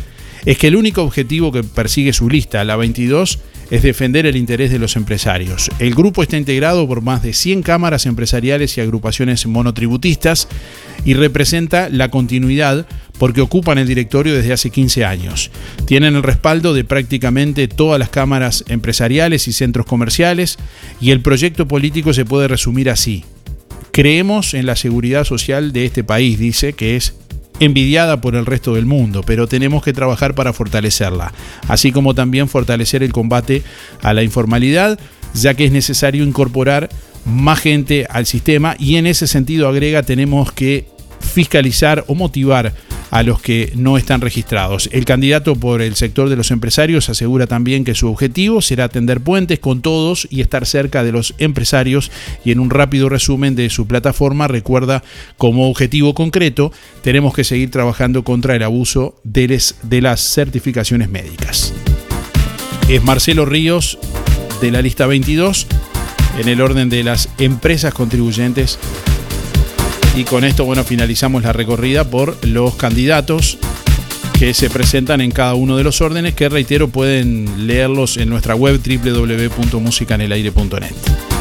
es que el único objetivo que persigue su lista, la 22, es defender el interés de los empresarios. El grupo está integrado por más de 100 cámaras empresariales y agrupaciones monotributistas y representa la continuidad porque ocupan el directorio desde hace 15 años. Tienen el respaldo de prácticamente todas las cámaras empresariales y centros comerciales y el proyecto político se puede resumir así. Creemos en la seguridad social de este país, dice, que es envidiada por el resto del mundo, pero tenemos que trabajar para fortalecerla, así como también fortalecer el combate a la informalidad, ya que es necesario incorporar más gente al sistema y en ese sentido agrega tenemos que fiscalizar o motivar a los que no están registrados. El candidato por el sector de los empresarios asegura también que su objetivo será tender puentes con todos y estar cerca de los empresarios y en un rápido resumen de su plataforma recuerda como objetivo concreto tenemos que seguir trabajando contra el abuso de, de las certificaciones médicas. Es Marcelo Ríos de la lista 22 en el orden de las empresas contribuyentes y con esto, bueno, finalizamos la recorrida por los candidatos que se presentan en cada uno de los órdenes, que reitero, pueden leerlos en nuestra web www.musicanelaire.net.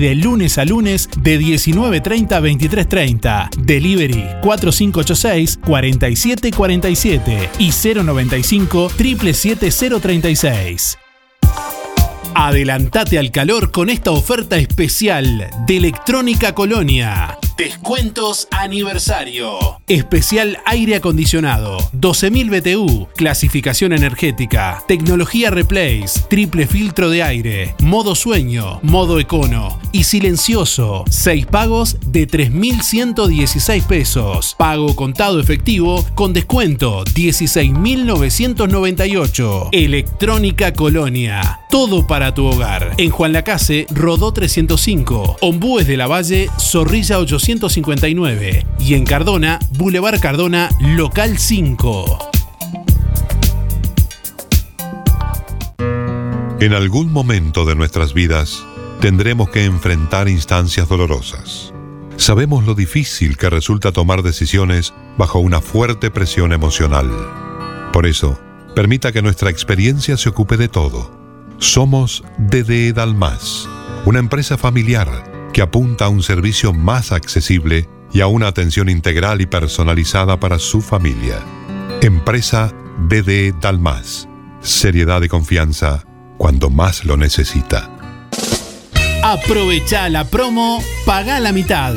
de lunes a lunes de 19.30 a 23.30. Delivery 4586-4747 y 095 77036. Adelantate al calor con esta oferta especial de Electrónica Colonia. Descuentos aniversario. Especial aire acondicionado. 12.000 BTU. Clasificación energética. Tecnología Replace. Triple filtro de aire. Modo sueño. Modo econo. Y silencioso. 6 pagos de 3.116 pesos. Pago contado efectivo con descuento 16.998. Electrónica Colonia. Todo para tu hogar. En Juan Lacase, Rodó 305. Ombúes de la Valle, Zorrilla 859. Y en Cardona, Boulevard Cardona, Local 5. En algún momento de nuestras vidas tendremos que enfrentar instancias dolorosas. Sabemos lo difícil que resulta tomar decisiones bajo una fuerte presión emocional. Por eso, permita que nuestra experiencia se ocupe de todo. Somos DDE Dalmas, una empresa familiar que apunta a un servicio más accesible y a una atención integral y personalizada para su familia. Empresa DDE Dalmas. Seriedad y confianza cuando más lo necesita. Aprovecha la promo, paga la mitad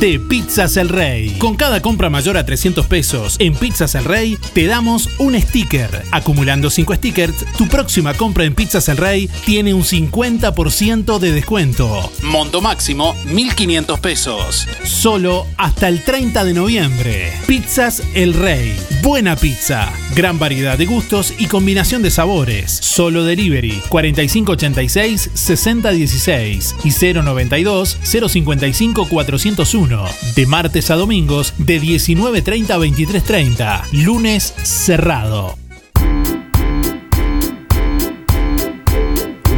de Pizzas El Rey. Con cada compra mayor a 300 pesos en Pizzas El Rey, te damos un sticker. Acumulando 5 stickers, tu próxima compra en Pizzas El Rey tiene un 50% de descuento. Monto máximo 1.500 pesos. Solo hasta el 30 de noviembre. Pizzas El Rey. Buena pizza. Gran variedad de gustos y combinación de sabores. Solo delivery 4586-6016 y 092-055-401. De martes a domingos de 19.30 a 23.30. Lunes cerrado.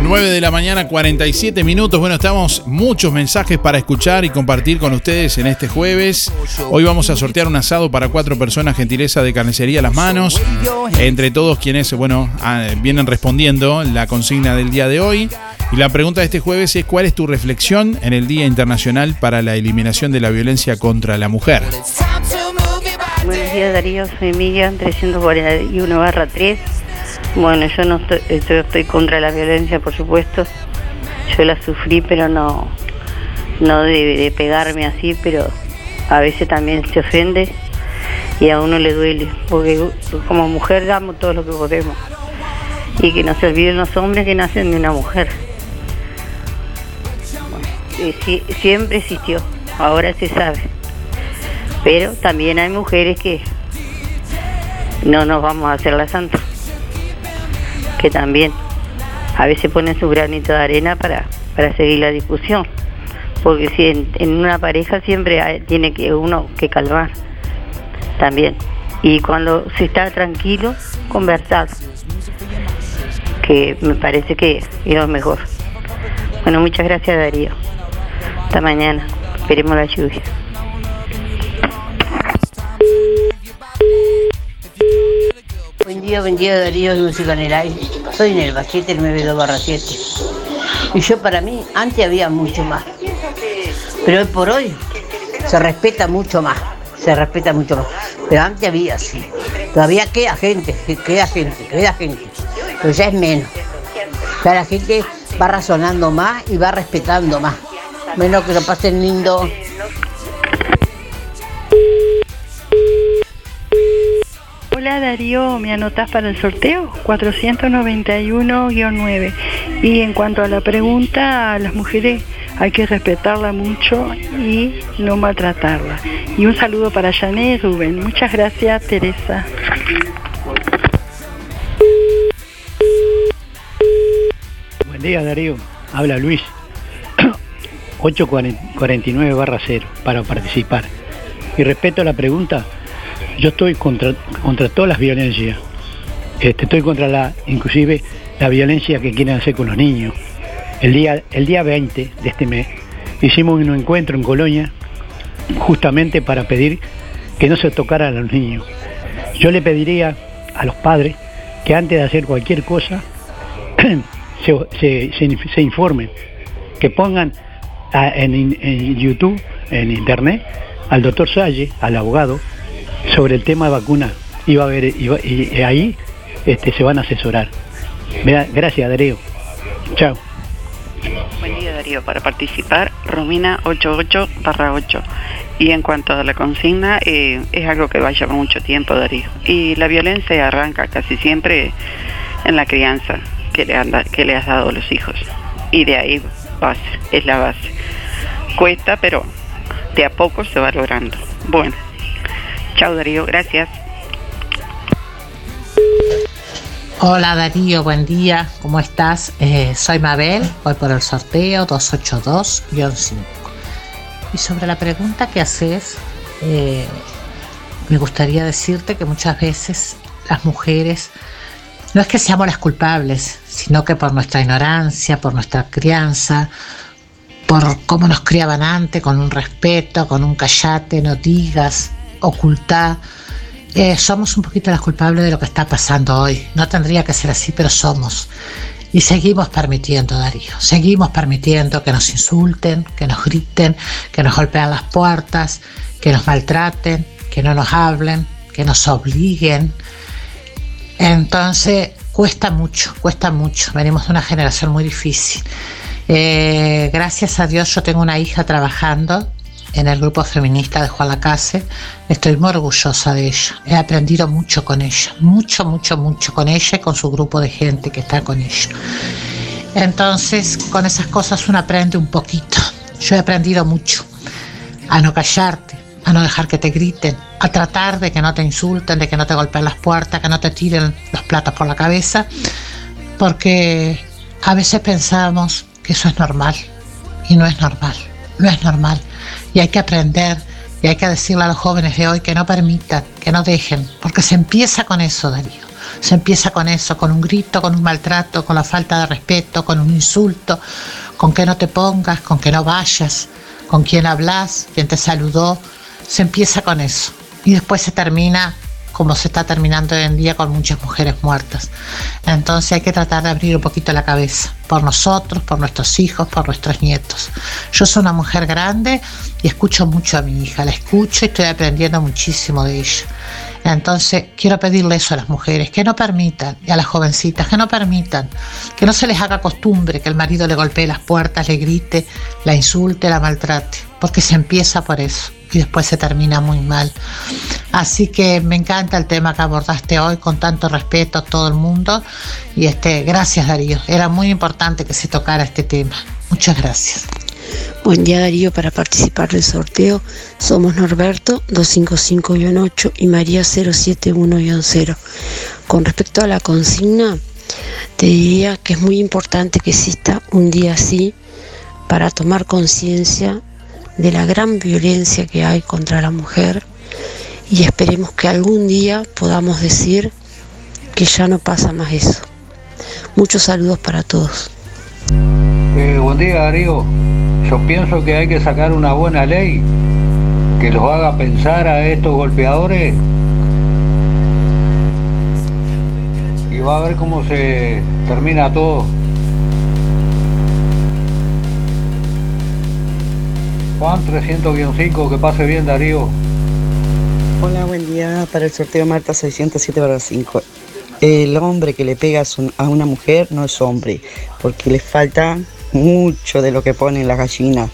9 de la mañana, 47 minutos. Bueno, estamos muchos mensajes para escuchar y compartir con ustedes en este jueves. Hoy vamos a sortear un asado para cuatro personas, gentileza de carnicería a las manos. Entre todos quienes, bueno, ah, vienen respondiendo la consigna del día de hoy. Y la pregunta de este jueves es: ¿cuál es tu reflexión en el Día Internacional para la Eliminación de la Violencia contra la Mujer? Buenos días Darío, soy Miriam, 341 barra 3. Bueno, yo no estoy, contra la violencia, por supuesto. Yo la sufrí, pero no, no de, pegarme así, pero a veces también se ofende y a uno le duele, porque como mujer damos todo lo que podemos. Y que no se olviden los hombres que nacen de una mujer. Siempre existió, ahora se sabe. Pero también hay mujeres que no nos vamos a hacer la santa. Que también a veces ponen su granito de arena para, para seguir la discusión. Porque si en, una pareja siempre hay- tiene que uno que calmar también. Y cuando se está tranquilo, conversar. Que me parece que es lo mejor. Bueno, muchas gracias Darío. Hasta mañana. Esperemos la lluvia. Buen día, buen día de Música en el Aire. Soy Nelva 792 barra 7. Y yo para mí, antes había mucho más. Pero hoy por hoy se respeta mucho más, se respeta mucho más. Pero antes había así. Todavía queda gente, queda gente, queda gente. Pero ya es menos. Ya la gente va razonando más y va respetando más. Menos que lo pasen lindo. Darío, ¿me anotás para el sorteo? 491-9. Y en cuanto a la pregunta, a las mujeres hay que respetarla mucho y no maltratarla. Y un saludo para Janet Rubén. Muchas gracias, Teresa. Buen día Darío, habla Luis. 849 barra 0 para participar. Y respecto a la pregunta, yo estoy contra, contra todas las violencias. Este, estoy contra la, inclusive la violencia que quieren hacer con los niños. El día, el día 20 de este mes hicimos un encuentro en Colonia justamente para pedir que no se tocara a los niños. Yo le pediría a los padres que antes de hacer cualquier cosa se, se- informen, que pongan en, en YouTube, en internet, al doctor Salle, al abogado, sobre el tema de vacuna. Y, va a haber, va- y- ahí este, se van a asesorar. Gracias, Darío. Chao. Buen día Darío, para participar, Romina 88 barra 8. Y en cuanto a la consigna, eh, es algo que va a llevar mucho tiempo Darío. Y la violencia arranca casi siempre en la crianza que le, anda- que le has dado a los hijos. Y de ahí base, es la base. Cuesta, pero de a poco se va logrando. Bueno, chao Darío, gracias. Hola Darío, buen día, ¿cómo estás? Eh, soy Mabel, voy por el sorteo 282-5. Y sobre la pregunta que haces, eh, me gustaría decirte que muchas veces las mujeres no es que seamos las culpables, sino que por nuestra ignorancia, por nuestra crianza, por cómo nos criaban antes, con un respeto, con un callate, no digas, ocultar. Eh, somos un poquito las culpables de lo que está pasando hoy. No tendría que ser así, pero somos. Y seguimos permitiendo, Darío, seguimos permitiendo que nos insulten, que nos griten, que nos golpean las puertas, que nos maltraten, que no nos hablen, que nos obliguen. Entonces, cuesta mucho, cuesta mucho. Venimos de una generación muy difícil. Eh, gracias a Dios yo tengo una hija trabajando en el grupo feminista de Juan Lacase. Estoy muy orgullosa de ella. He aprendido mucho con ella, mucho, mucho, mucho con ella y con su grupo de gente que está con ella. Entonces, con esas cosas uno aprende un poquito. Yo he aprendido mucho a no callarte, a no dejar que te griten, a tratar de que no te insulten, de que no te golpeen las puertas, que no te tiren los platos por la cabeza, porque a veces pensamos que eso es normal y no es normal, no es normal. Y hay que aprender y hay que decirle a los jóvenes de hoy que no permitan, que no dejen, porque se empieza con eso, Darío. Se empieza con eso, con un grito, con un maltrato, con la falta de respeto, con un insulto, con que no te pongas, con que no vayas, con quién hablas, quién te saludó. Se empieza con eso. Y después se termina como se está terminando hoy en día con muchas mujeres muertas. Entonces hay que tratar de abrir un poquito la cabeza por nosotros, por nuestros hijos, por nuestros nietos. Yo soy una mujer grande y escucho mucho a mi hija, la escucho y estoy aprendiendo muchísimo de ella. Entonces quiero pedirle eso a las mujeres, que no permitan, y a las jovencitas, que no permitan, que no se les haga costumbre que el marido le golpee las puertas, le grite, la insulte, la maltrate, porque se empieza por eso y después se termina muy mal. Así que me encanta el tema que abordaste hoy con tanto respeto a todo el mundo y este gracias Darío, era muy importante que se tocara este tema. Muchas gracias. Buen día Darío, para participar del sorteo somos Norberto 255-8 y María 071-0. Con respecto a la consigna, te diría que es muy importante que exista un día así para tomar conciencia de la gran violencia que hay contra la mujer y esperemos que algún día podamos decir que ya no pasa más eso. Muchos saludos para todos. Eh, buen día Darío. Yo pienso que hay que sacar una buena ley que los haga pensar a estos golpeadores y va a ver cómo se termina todo. Juan 300-5, que pase bien Darío. Hola, buen día. Para el sorteo Marta 607 para 5. El hombre que le pega a una mujer no es hombre, porque le falta mucho de lo que ponen las gallinas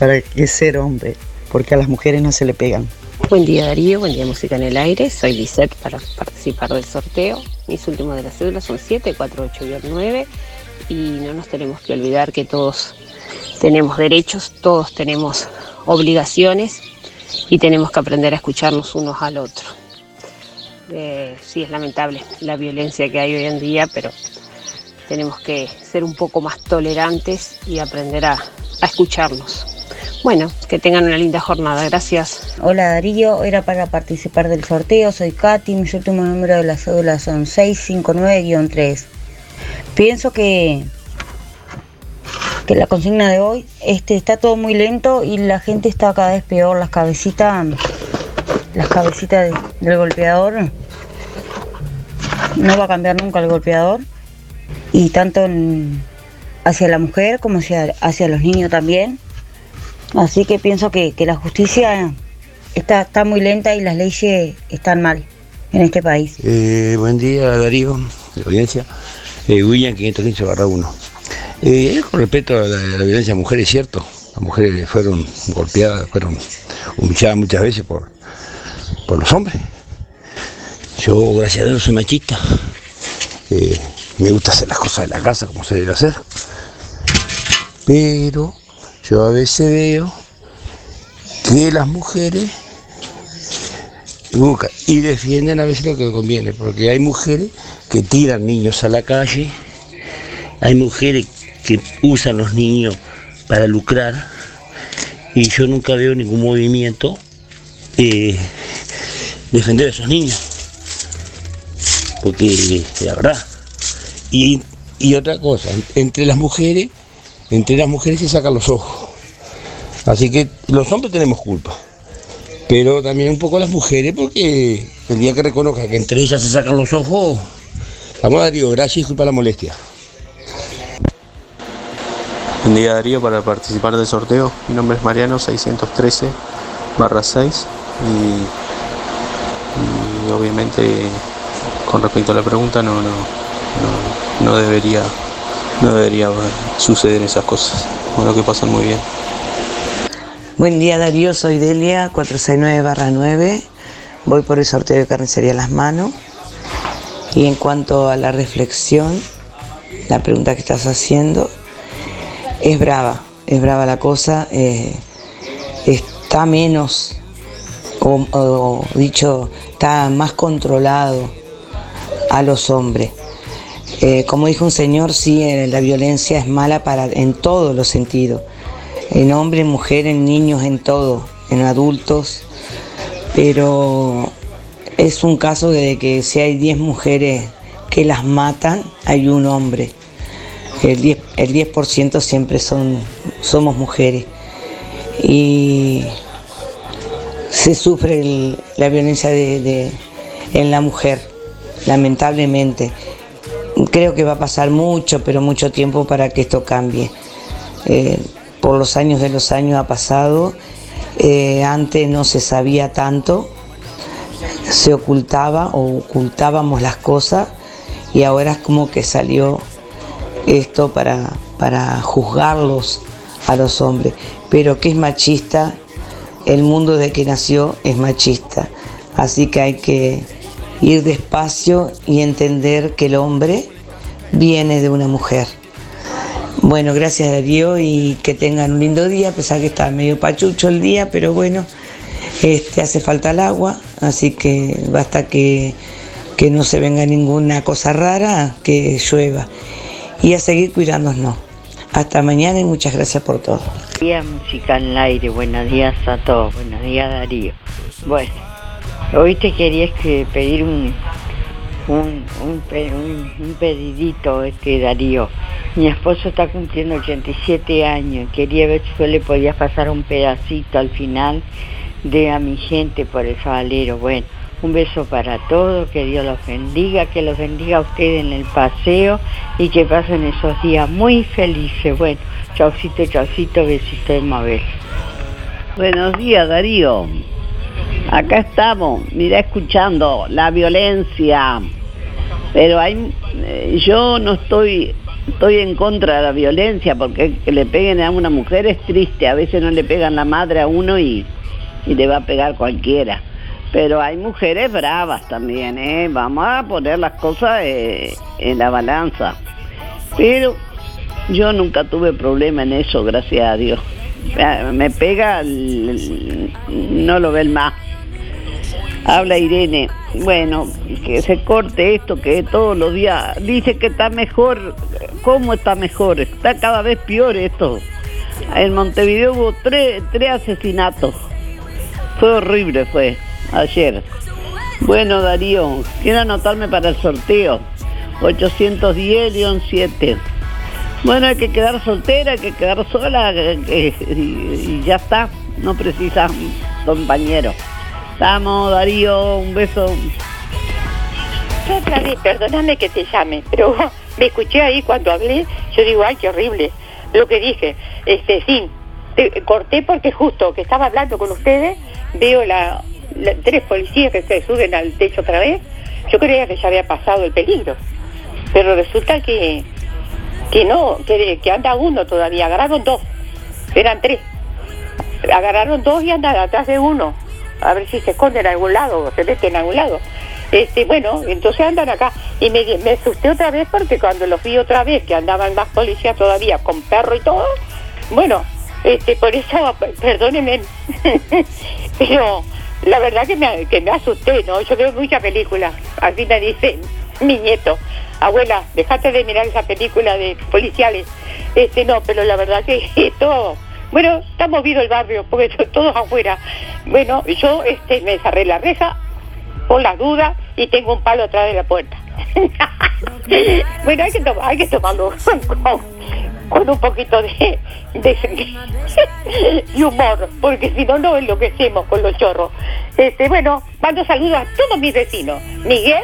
para que ser hombre, porque a las mujeres no se le pegan. Buen día Darío, buen día Música en el Aire, soy Lisette para participar del sorteo. Mis últimos de las cédulas son 748-9 y no nos tenemos que olvidar que todos tenemos derechos, todos tenemos obligaciones y tenemos que aprender a escucharnos unos al otro. Eh, sí, es lamentable la violencia que hay hoy en día, pero tenemos que ser un poco más tolerantes y aprender a, escucharnos. Bueno, que tengan una linda jornada, gracias. Hola Darío, era para participar del sorteo, soy Katy, mi último número de la cédula son 659-3. Pienso que, que la consigna de hoy este, está todo muy lento y la gente está cada vez peor, las cabecitas, las cabecitas de- del golpeador, no va a cambiar nunca el golpeador y tanto en- hacia la mujer como hacia, hacia los niños también. Así que pienso que, que la justicia está, está muy lenta y las leyes están mal en este país. Eh, buen día Darío, de audiencia. Eh, William 515 barra 1. Eh, con respecto a la, a la violencia de mujeres, es cierto. Las mujeres fueron golpeadas, fueron humilladas muchas veces por, por los hombres. Yo, gracias a Dios, soy machista. Eh, me gusta hacer las cosas de la casa como se debe hacer. Pero yo a veces veo que las mujeres buscan y defienden a veces lo que conviene, porque hay mujeres que tiran niños a la calle, hay mujeres que usan los niños para lucrar, y yo nunca veo ningún movimiento eh, defender a esos niños, porque la verdad. Y, y otra cosa, entre las mujeres, entre las mujeres se sacan los ojos. Así que los hombres tenemos culpa pero también un poco las mujeres, porque el día que reconozca que entre ellas se sacan los ojos, vamos a Darío, gracias y disculpa la molestia. Buen día Darío para participar del sorteo. Mi nombre es Mariano 613 barra 6 y, obviamente con respecto a la pregunta no, no, no, debería no debería suceder esas cosas. Bueno que pasan muy bien. Buen día Darío, soy Delia, 469-9. Voy por el sorteo de carnicería Las Manos. Y en cuanto a la reflexión, la pregunta que estás haciendo, es brava, es brava la cosa. eh, está menos, o, dicho, está más controlado a los hombres. Eh, como dijo un señor, sí, eh, la violencia es mala para, en todos los sentidos en hombres, mujeres, en niños, en todo, en adultos, pero es un caso de que si hay 10 mujeres que las matan, hay un hombre. El 10%, el 10 siempre son, somos mujeres. Y se sufre la violencia de- en la mujer, lamentablemente. Creo que va a pasar mucho, pero mucho tiempo para que esto cambie. Eh, por los años de los años ha pasado. Eh, antes no se sabía tanto, se ocultaba o ocultábamos las cosas y ahora es como que salió esto para, para juzgarlos a los hombres. Pero que es machista, el mundo de que nació es machista. Así que hay que ir despacio y entender que el hombre viene de una mujer. Bueno, gracias Darío y que tengan un lindo día, a pesar que está medio pachucho el día, pero bueno, este hace falta el agua, así que basta que, que no se venga ninguna cosa rara, que llueva. Y a seguir cuidándonos. Hasta mañana y muchas gracias por todo. Buenos días, música en el aire. Buenos días a todos. Buenos días, Darío. Bueno, hoy te quería que pedir un, un, un, un- un pedidito, este Darío. Mi esposo está cumpliendo 87 años. Quería ver si yo le podía pasar un pedacito al final de a mi gente por el sabalero. Bueno, un beso para todos, que Dios los bendiga, que los bendiga a ustedes en el paseo y que pasen esos días muy felices. Bueno, chaucito, chaucito, besito de Mabel. Buenos días, Darío. Acá estamos, mira, escuchando la violencia. Pero hay, eh, yo no estoy, estoy en contra de la violencia porque que le peguen a una mujer es triste. A veces no le pegan la madre a uno y, y le va a pegar cualquiera. Pero hay mujeres bravas también, ¿eh? Vamos a poner las cosas eh, en la balanza. Pero yo nunca tuve problema en eso, gracias a Dios. Eh, Me pega, no lo ven más. Habla Irene. Bueno, que se corte esto, que todos los días dice que está mejor. ¿Cómo está mejor? Está cada vez peor esto. En Montevideo hubo tres, tres asesinatos. Fue horrible, fue ayer. Bueno, Darío, quiero anotarme para el sorteo. 810-7. Bueno, hay que quedar soltera, hay que quedar sola eh, eh, y, ya está. No precisa compañero. Vamos, Darío, un beso. Yo vez, perdóname que te llame, pero me escuché ahí cuando hablé, yo digo, ay, qué horrible lo que dije. Este, sí, corté porque justo que estaba hablando con ustedes, veo la, la- tres policías que se suben al techo otra vez. Yo creía que ya había pasado el peligro, pero resulta que que no, que, anda uno todavía, agarraron dos, eran tres, agarraron dos y andan atrás de uno, a ver si se esconden en algún lado o se meten en algún lado. Este, bueno, entonces andan acá y me, me asusté otra vez porque cuando los vi otra vez que andaban más policías todavía con perro y todo, bueno, este, por eso, perdónenme, pero la verdad que me, que me asusté, ¿no? Yo veo muchas películas, así me dice mi nieto, abuela, déjate de mirar esa película de policiales. Este, no, pero la verdad que esto, bueno, está movido el barrio, porque son todos afuera. Bueno, yo este, me cerré la reja por las dudas y tengo un palo atrás de la puerta. bueno, hay que, tomar, hay que tomarlo con, con un poquito de, humor, porque si no, no enloquecemos con los chorros. Este, bueno, mando saludos a todos mis vecinos. Miguel,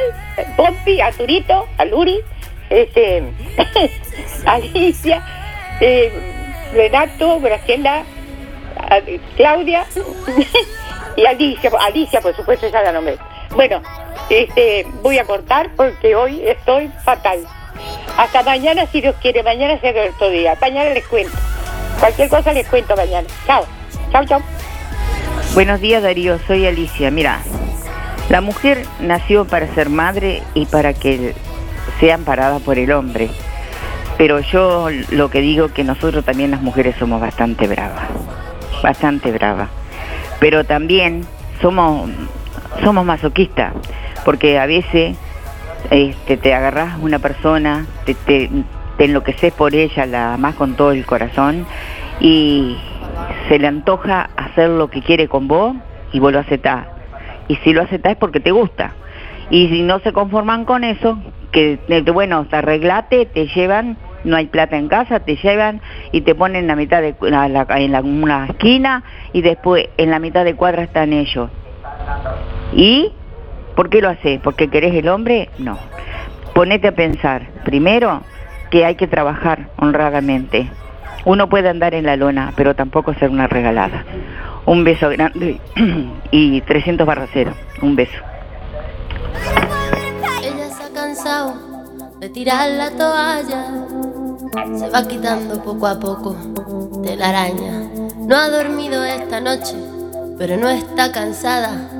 Pompi, Arturito, a Luri, este, Alicia, eh, Renato, Graciela, a- Claudia y Alicia, Alicia por supuesto ya la nombré. Bueno, este, voy a cortar porque hoy estoy fatal. Hasta mañana si Dios quiere, mañana será otro día. Mañana les cuento. Cualquier cosa les cuento mañana. Chao, chao, chao. Buenos días Darío, soy Alicia. Mira, la mujer nació para ser madre y para que sea amparada por el hombre. Pero yo lo que digo que nosotros también las mujeres somos bastante bravas, bastante bravas. Pero también somos, somos masoquistas, porque a veces este, te agarras una persona, te, te, te enloqueces por ella, la amás con todo el corazón y se le antoja hacer lo que quiere con vos y vos lo aceptás. Y si lo aceptás es porque te gusta. Y si no se conforman con eso, que eh, bueno, te arreglate, te llevan, no hay plata en casa, te llevan y te ponen en la mitad de a la- en la- una esquina y después en la mitad de cuadra están ellos. ¿Y por qué lo haces? ¿Porque querés el hombre? No. Ponete a pensar, primero, que hay que trabajar honradamente. Uno puede andar en la lona, pero tampoco ser una regalada. Un beso grande y 300 barra cero. Un beso. Ella se ha cansado de tirar la toalla. Se va quitando poco a poco de la araña. No ha dormido esta noche, pero no está cansada.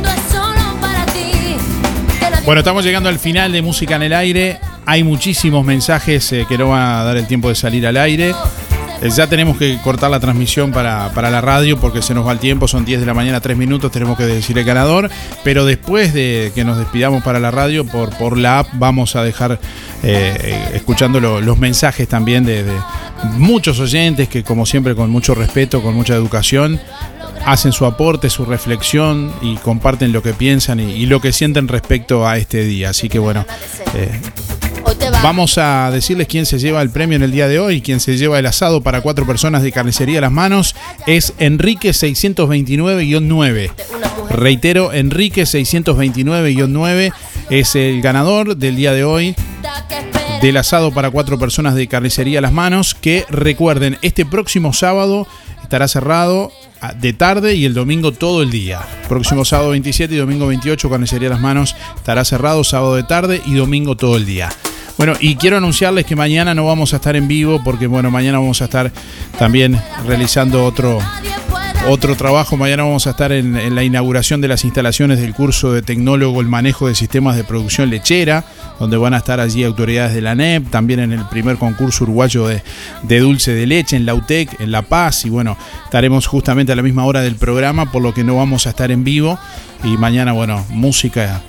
Bueno, estamos llegando al final de Música en el Aire. Hay muchísimos mensajes eh, que no van a dar el tiempo de salir al aire. Eh, ya tenemos que cortar la transmisión para, para la radio porque se nos va el tiempo. Son 10 de la mañana, 3 minutos. Tenemos que decir el ganador. Pero después de que nos despidamos para la radio, por, por la app vamos a dejar eh, eh, escuchando lo- los mensajes también de muchos oyentes que, como siempre, con mucho respeto, con mucha educación, hacen su aporte, su reflexión y comparten lo que piensan y, lo que sienten respecto a este día. Así que bueno, eh, Vamos a decirles quién se lleva el premio en el día de hoy. Quien se lleva el asado para cuatro personas de carnicería a las manos es Enrique 629-9. Reitero, Enrique 629-9 es el ganador del día de hoy del asado para cuatro personas de carnicería a las manos. Que recuerden, este próximo sábado estará cerrado de tarde y el domingo todo el día. Próximo sábado 27 y domingo 28, carnicería las manos estará cerrado sábado de tarde y domingo todo el día. Bueno, y quiero anunciarles que mañana no vamos a estar en vivo porque, bueno, mañana vamos a estar también realizando otro, otro trabajo. Mañana vamos a estar en, la inauguración de las instalaciones del curso de tecnólogo El Manejo de Sistemas de Producción Lechera, donde van a estar allí autoridades de la NEP, también en el primer concurso uruguayo de, de dulce de leche en la UTEC, en La Paz. Y bueno, estaremos justamente a la misma hora del programa, por lo que no vamos a estar en vivo. Y mañana, bueno, música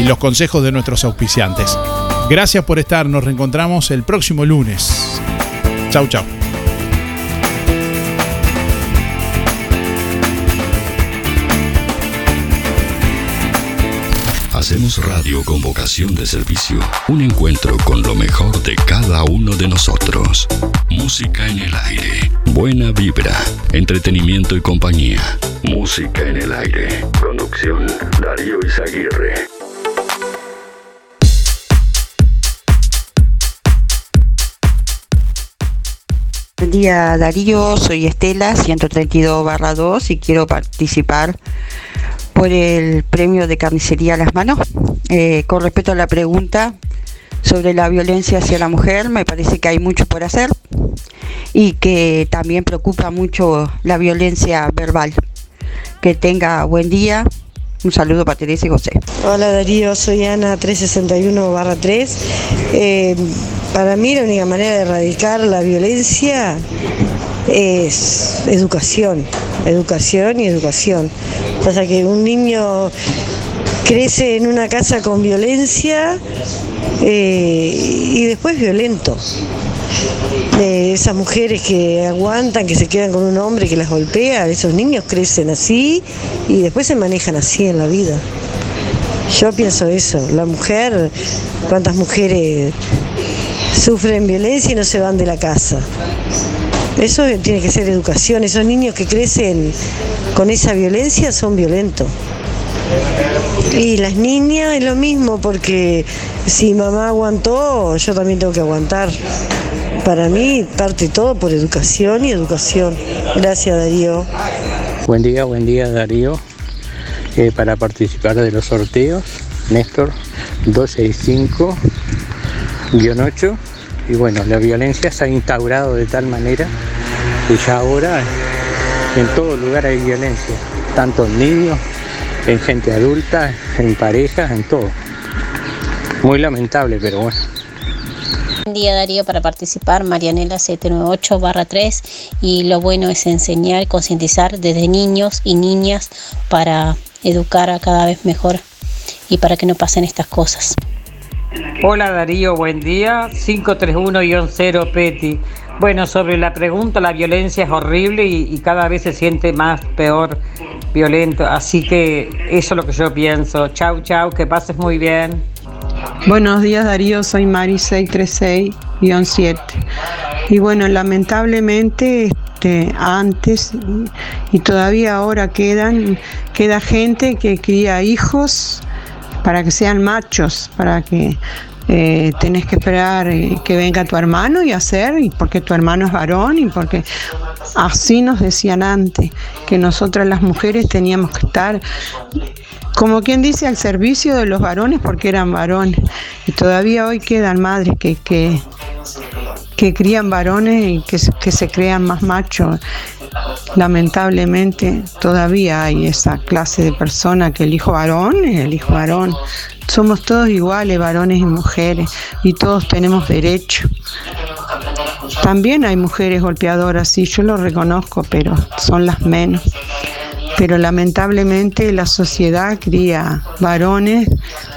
y los consejos de nuestros auspiciantes. Gracias por estar, nos reencontramos el próximo lunes. Chau, chau. Hacemos radio con vocación de servicio. Un encuentro con lo mejor de cada uno de nosotros. Música en el aire. Buena vibra. Entretenimiento y compañía. Música en el aire. Conducción. Darío Izaguirre. Buen día Darío, soy Estela, 132 barra 2 y quiero participar por el premio de carnicería a las manos. Eh, con respecto a la pregunta sobre la violencia hacia la mujer, me parece que hay mucho por hacer y que también preocupa mucho la violencia verbal. Que tenga buen día. Un saludo para Teresa y José. Hola Darío, soy Ana 361 barra 3. Eh, para mí la única manera de erradicar la violencia es educación, educación y educación. Pasa que un niño crece en una casa con violencia eh, y después violento. Esas mujeres que aguantan, que se quedan con un hombre que las golpea, esos niños crecen así y después se manejan así en la vida. Yo pienso eso, la mujer, cuántas mujeres sufren violencia y no se van de la casa. Eso tiene que ser educación. Esos niños que crecen con esa violencia son violentos. Y las niñas es lo mismo, porque si mamá aguantó, yo también tengo que aguantar. Para mí parte todo por educación y educación. Gracias Darío. Buen día, buen día Darío. Eh, para participar de los sorteos, Néstor 265-8 y bueno, la violencia se ha instaurado de tal manera que ya ahora en todo lugar hay violencia, tanto en niños, en gente adulta, en parejas, en todo. Muy lamentable, pero bueno. Buen día Darío para participar, Marianela 798 barra 3 y lo bueno es enseñar, concientizar desde niños y niñas para educar a cada vez mejor y para que no pasen estas cosas. Hola Darío, buen día. 531-0 Peti. Bueno, sobre la pregunta, la violencia es horrible y, cada vez se siente más peor, violento. Así que eso es lo que yo pienso. Chau, chau, que pases muy bien. Buenos días Darío, soy Mari 636-7. Y bueno, lamentablemente este, antes y todavía ahora quedan, queda gente que cría hijos para que sean machos, para que eh, tenés que esperar eh, que venga tu hermano y hacer, y porque tu hermano es varón, y porque así nos decían antes, que nosotras las mujeres teníamos que estar, como quien dice, al servicio de los varones porque eran varones. Y todavía hoy quedan madres que, que, que crían varones y que, se crean más machos. Lamentablemente todavía hay esa clase de persona que el hijo varón es el hijo varón. Somos todos iguales, varones y mujeres, y todos tenemos derecho. También hay mujeres golpeadoras, sí, yo lo reconozco, pero son las menos. Pero lamentablemente la sociedad cría varones,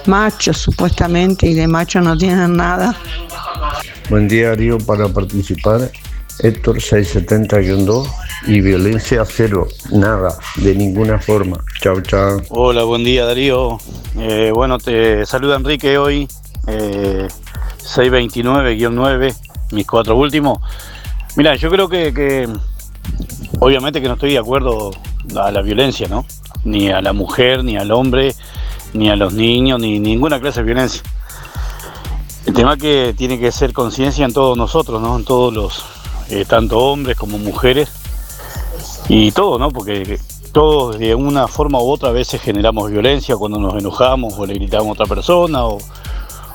machos supuestamente, y de machos no tienen nada. Buen día, Darío, para participar. Héctor 670-2 y violencia cero, nada, de ninguna forma. Chao, chao. Hola, buen día Darío. Eh, bueno, te saluda Enrique hoy, eh, 629-9, mis cuatro últimos. Mira, yo creo que, que obviamente que no estoy de acuerdo a la violencia, ¿no? Ni a la mujer, ni al hombre, ni a los niños, ni ninguna clase de violencia. El tema que tiene que ser conciencia en todos nosotros, ¿no? En todos los, eh, tanto hombres como mujeres y todo, ¿no? Porque todos de una forma u otra a veces generamos violencia cuando nos enojamos o le gritamos a otra persona o,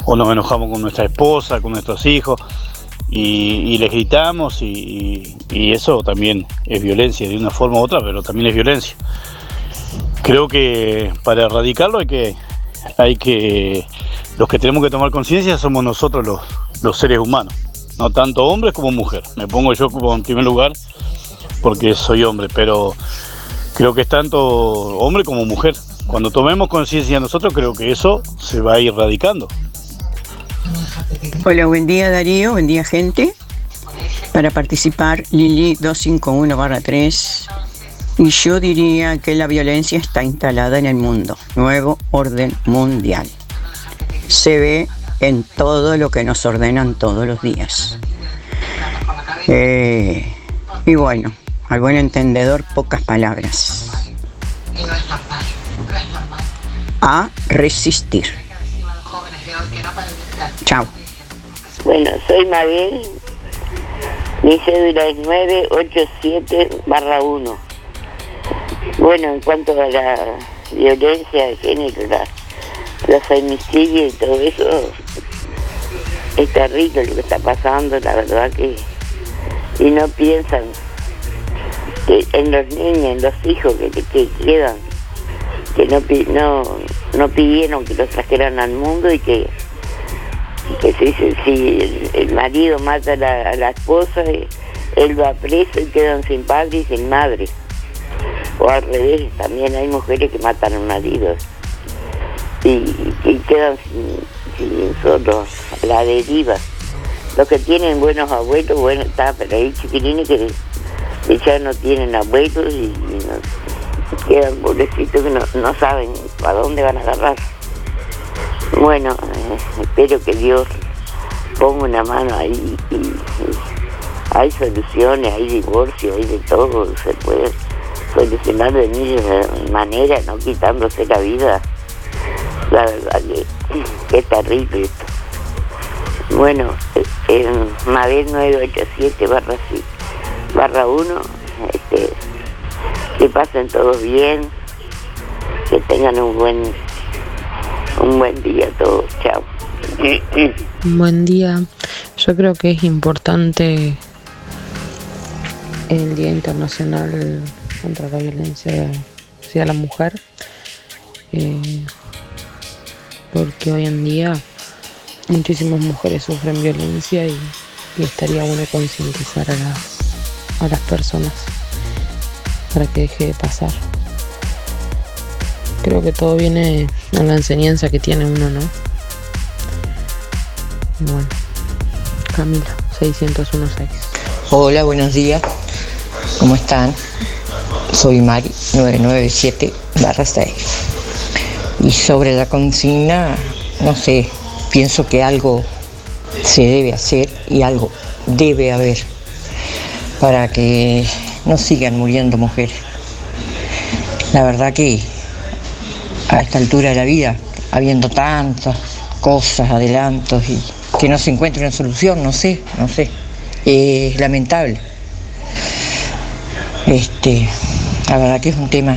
o nos enojamos con nuestra esposa, con nuestros hijos y, y les gritamos y, y eso también es violencia de una forma u otra, pero también es violencia. Creo que para erradicarlo hay que, hay que, los que tenemos que tomar conciencia somos nosotros los, los seres humanos, no tanto hombres como mujeres. Me pongo yo como en primer lugar porque soy hombre, pero creo que es tanto hombre como mujer. Cuando tomemos conciencia nosotros, creo que eso se va a ir radicando. Hola, buen día Darío, buen día gente. Para participar, Lili 251-3. Y yo diría que la violencia está instalada en el mundo. Nuevo orden mundial. Se ve en todo lo que nos ordenan todos los días. Eh, y bueno, al buen entendedor, pocas palabras. A resistir. Chao. Bueno, soy Mabel. Mi cédula es 987 barra 1. Bueno, en cuanto a la violencia de género, la, femicidios y todo eso, es terrible lo que está pasando, la verdad que... Y no piensan en los niños, en los hijos que, que quedan, que no, no, no pidieron que los trajeran al mundo y que que si, si- el, marido mata a la, a la esposa, él va preso y quedan sin padre y sin madre. O al revés, también hay mujeres que matan a maridos y, y quedan sin, sin solos, a la deriva. Los que tienen buenos abuelos, bueno, está, pero hay chiquilines que, ya no tienen abuelos y, quedan pobrecitos que no, no saben para dónde van a agarrar. Bueno, eh, espero que Dios ponga una mano ahí y, y hay soluciones, hay divorcio, hay de todo, se puede solucionar de mil maneras, no quitándose la vida. La verdad que, terrible esto. Bueno, eh, en Mabel 987 barra, barra 1, este, que pasen todos bien, que tengan un buen un buen día todos, chao. Buen día. Yo creo que es importante el Día Internacional contra la Violencia hacia la Mujer, eh, porque hoy en día muchísimas mujeres sufren violencia y, estaría bueno concientizar a las, a las personas para que deje de pasar. Creo que todo viene en la enseñanza que tiene uno, ¿no? Bueno, Camila, 6016. Hola, buenos días. ¿Cómo están? Soy Mari, 997 6. Y sobre la consigna, no sé, pienso que algo se debe hacer y algo debe haber para que no sigan muriendo mujeres. La verdad que a esta altura de la vida, habiendo tantas cosas, adelantos y que no se encuentre una solución, no sé, no sé. Es lamentable. Este, la verdad que es un tema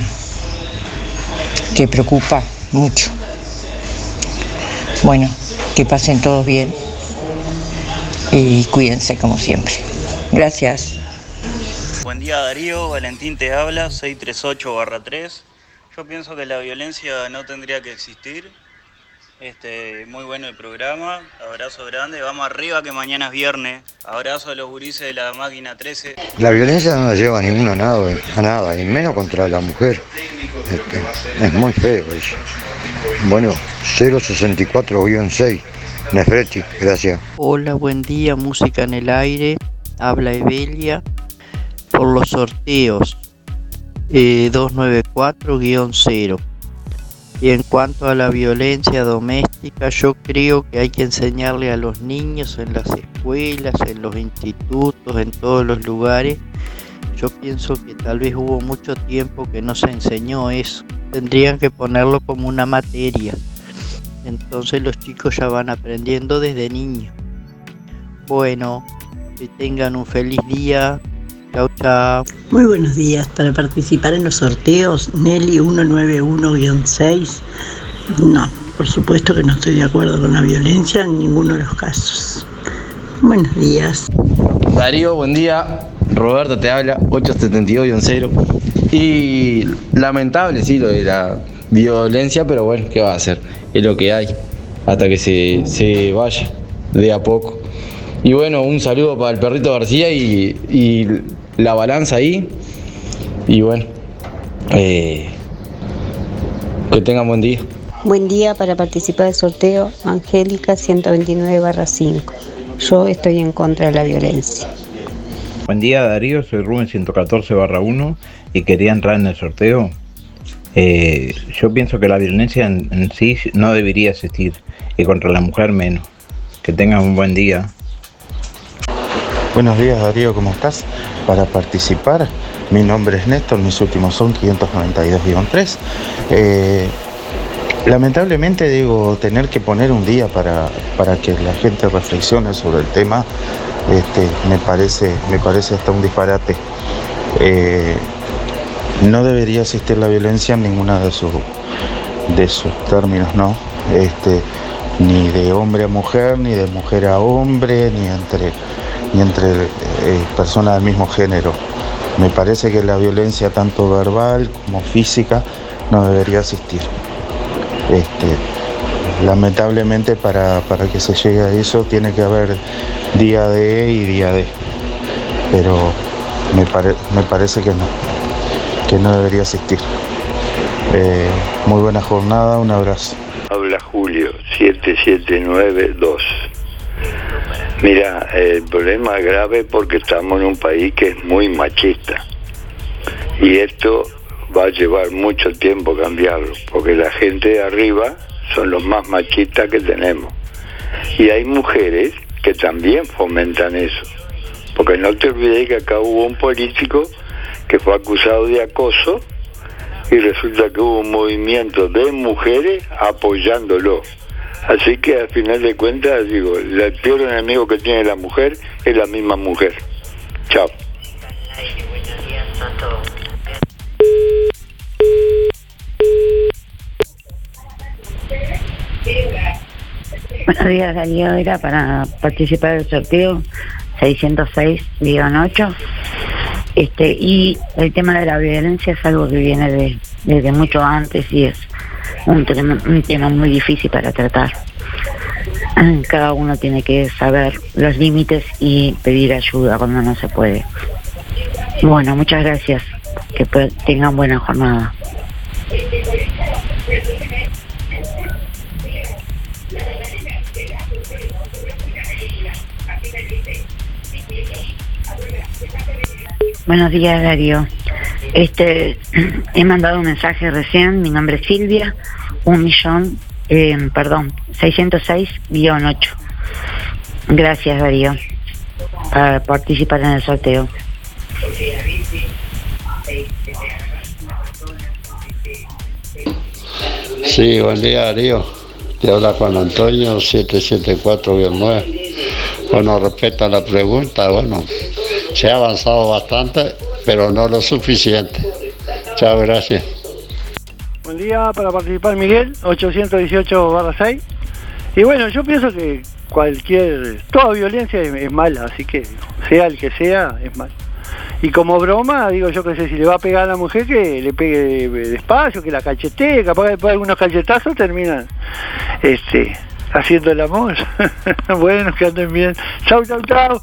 que preocupa mucho. Bueno, que pasen todos bien y cuídense como siempre. Gracias. Buen día Darío, Valentín te habla, 638-3. Yo pienso que la violencia no tendría que existir. Este, muy bueno el programa, abrazo grande, vamos arriba que mañana es viernes. Abrazo a los gurises de la máquina 13. La violencia no nos lleva a ninguno a nada, a nada, y menos contra la mujer. Este, es muy feo eso. Bueno, 064-6, Nefreti, gracias. Hola, buen día, música en el aire. habla Evelia por los sorteos eh, 294-0. Y en cuanto a la violencia doméstica, yo creo que hay que enseñarle a los niños en las escuelas, en los institutos, en todos los lugares. Yo pienso que tal vez hubo mucho tiempo que no se enseñó eso. Tendrían que ponerlo como una materia. Entonces los chicos ya van aprendiendo desde niños. Bueno, que tengan un feliz día. Chao, chao. Muy buenos días. Para participar en los sorteos, Nelly 191-6. No, por supuesto que no estoy de acuerdo con la violencia en ninguno de los casos. Buenos días. Darío, buen día. Roberto te habla, 872-0. Y lamentable, sí, lo de la violencia, pero bueno, ¿qué va a hacer? Es lo que hay, hasta que se, se vaya, de a poco. Y bueno, un saludo para el perrito García y, y la balanza ahí. Y bueno, eh, que tengan buen día. Buen día para participar del sorteo Angélica 129-5. Yo estoy en contra de la violencia. Buen día Darío, soy Rubén 114 1 y quería entrar en el sorteo. Eh, yo pienso que la violencia en, en sí no debería existir y contra la mujer menos. Que tengan un buen día. Buenos días Darío, ¿cómo estás? Para participar, mi nombre es Néstor, mis últimos son 592-3. Eh, lamentablemente digo, tener que poner un día para, para que la gente reflexione sobre el tema, este, me, parece, me parece hasta un disparate. Eh, no debería existir la violencia en ninguna de sus, de sus términos, ¿no? Este, ni de hombre a mujer, ni de mujer a hombre, ni entre ni entre eh, personas del mismo género. Me parece que la violencia tanto verbal como física no debería existir. Este, lamentablemente para, para que se llegue a eso tiene que haber día de y día de. Pero me, pare- me parece que no, que no debería existir. Eh, muy buena jornada, un abrazo. Habla Julio, 7792. Mira, el problema es grave porque estamos en un país que es muy machista. Y esto va a llevar mucho tiempo cambiarlo, porque la gente de arriba son los más machistas que tenemos. Y hay mujeres que también fomentan eso. Porque no te olvides que acá hubo un político que fue acusado de acoso y resulta que hubo un movimiento de mujeres apoyándolo. Así que al final de cuentas, digo, el peor enemigo que tiene la mujer es la misma mujer. Chao. Buenos días, Darío. Era para participar del sorteo 606-8. Este, y el tema de la violencia es algo que viene de, desde mucho antes y es un, tema- un tema muy difícil para tratar. Cada uno tiene que saber los límites y pedir ayuda cuando no se puede. Bueno, muchas gracias. Que tengan buena jornada. Buenos días, Darío. Este, he mandado un mensaje recién. Mi nombre es Silvia. Un millón, eh, perdón, 606-8. Gracias, Darío, para participar en el sorteo. Sí, buen día Darío. Te habla Juan Antonio 774-9. Bueno, respecto a la pregunta, bueno, se ha avanzado bastante, pero no lo suficiente. Chao, gracias. Buen día para participar Miguel, 818 6. Y bueno, yo pienso que cualquier, toda violencia es, mala, así que sea el que sea, es mal. Y como broma, digo yo que sé, si le va a pegar a la mujer, que le pegue despacio, que la cachetee, capaz que después de algunos cachetazos terminan este, haciendo el amor. bueno, que anden bien. Chau, chau, chau.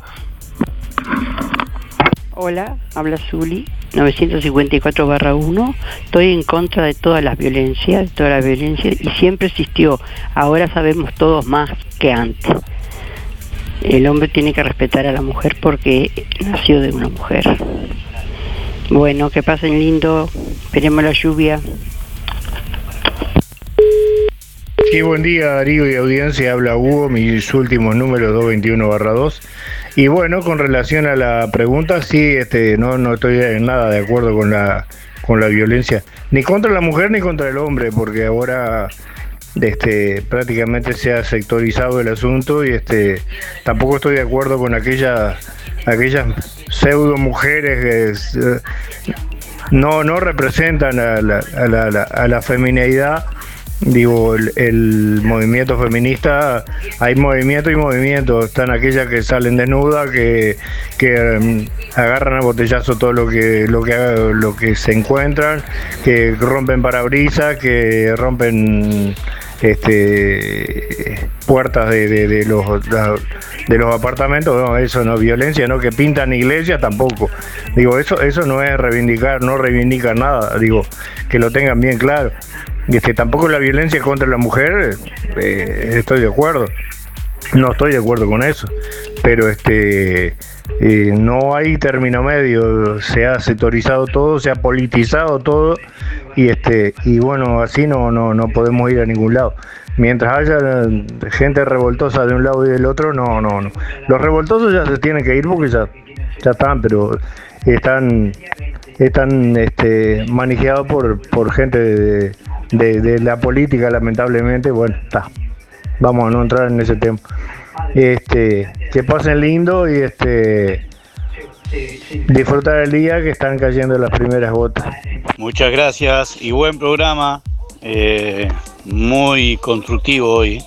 Hola, habla Zuli, 954-1. Estoy en contra de todas las violencias, de toda la violencia, y siempre existió. Ahora sabemos todos más que antes. el hombre tiene que respetar a la mujer porque nació de una mujer. Bueno, que pasen lindo, esperemos la lluvia. Sí, buen día Darío y audiencia, habla Hugo, mis últimos números 221-2. Y bueno, con relación a la pregunta, sí, este, no, no estoy en nada de acuerdo con la, con la violencia, ni contra la mujer ni contra el hombre, porque ahora este, prácticamente se ha sectorizado el asunto y este, tampoco estoy de acuerdo con aquellas, aquellas pseudo mujeres que eh, no, no representan a la, a la, a la feminidad digo, el, movimiento feminista, hay movimiento y movimiento, están aquellas que salen desnudas, que, que mm, agarran a botellazo todo lo que, lo que lo que se encuentran, que rompen parabrisas, que rompen este puertas de, de, los de los apartamentos, no, eso no es violencia, no que pintan iglesias tampoco. Digo, eso eso no es reivindicar, no reivindica nada, digo, que lo tengan bien claro. Tampoco la violencia contra la mujer, eh, estoy de acuerdo. No estoy de acuerdo con eso. Pero este eh, no hay término medio. Se ha sectorizado todo, se ha politizado todo. Y este, y bueno, así no, no, no podemos ir a ningún lado. Mientras haya gente revoltosa de un lado y del otro, no, no, no. Los revoltosos ya se tienen que ir porque ya, ya están, pero están, están este, manejados por, por gente de, la política, lamentablemente, bueno, está. Vamos a no entrar en ese tema. Este, que pasen lindo y este disfrutar el día que están cayendo las primeras gotas. Muchas gracias y buen programa, eh, muy constructivo hoy.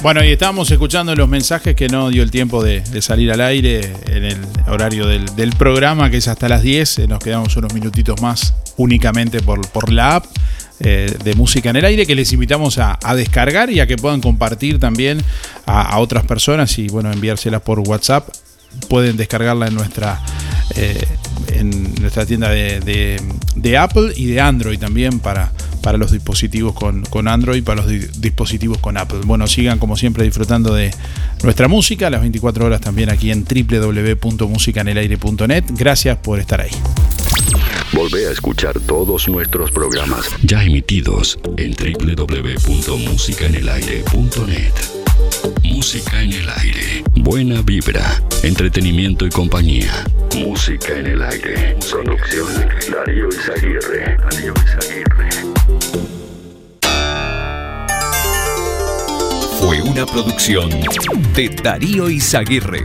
Bueno, y estábamos escuchando los mensajes que no dio el tiempo de, salir al aire en el horario del, programa, que es hasta las 10. Eh, nos quedamos unos minutitos más únicamente por, por la app. Eh, de música en el aire que les invitamos a, descargar y a que puedan compartir también a, otras personas y bueno enviárselas por WhatsApp pueden descargarla en nuestra eh, en nuestra tienda de, Apple y de Android también para, para los dispositivos con, con Android, para los dispositivos con Apple. Bueno, sigan como siempre disfrutando de nuestra música, las 24 horas también aquí en www.musicanelaire.net. Gracias por estar ahí. Volvé a escuchar todos nuestros programas ya emitidos en www.musicaenelaire.net. Música en el aire. Buena vibra, entretenimiento y compañía. Música en el aire. Producción Darío Izaguirre. Darío Izaguirre. Fue una producción de Darío Izaguirre.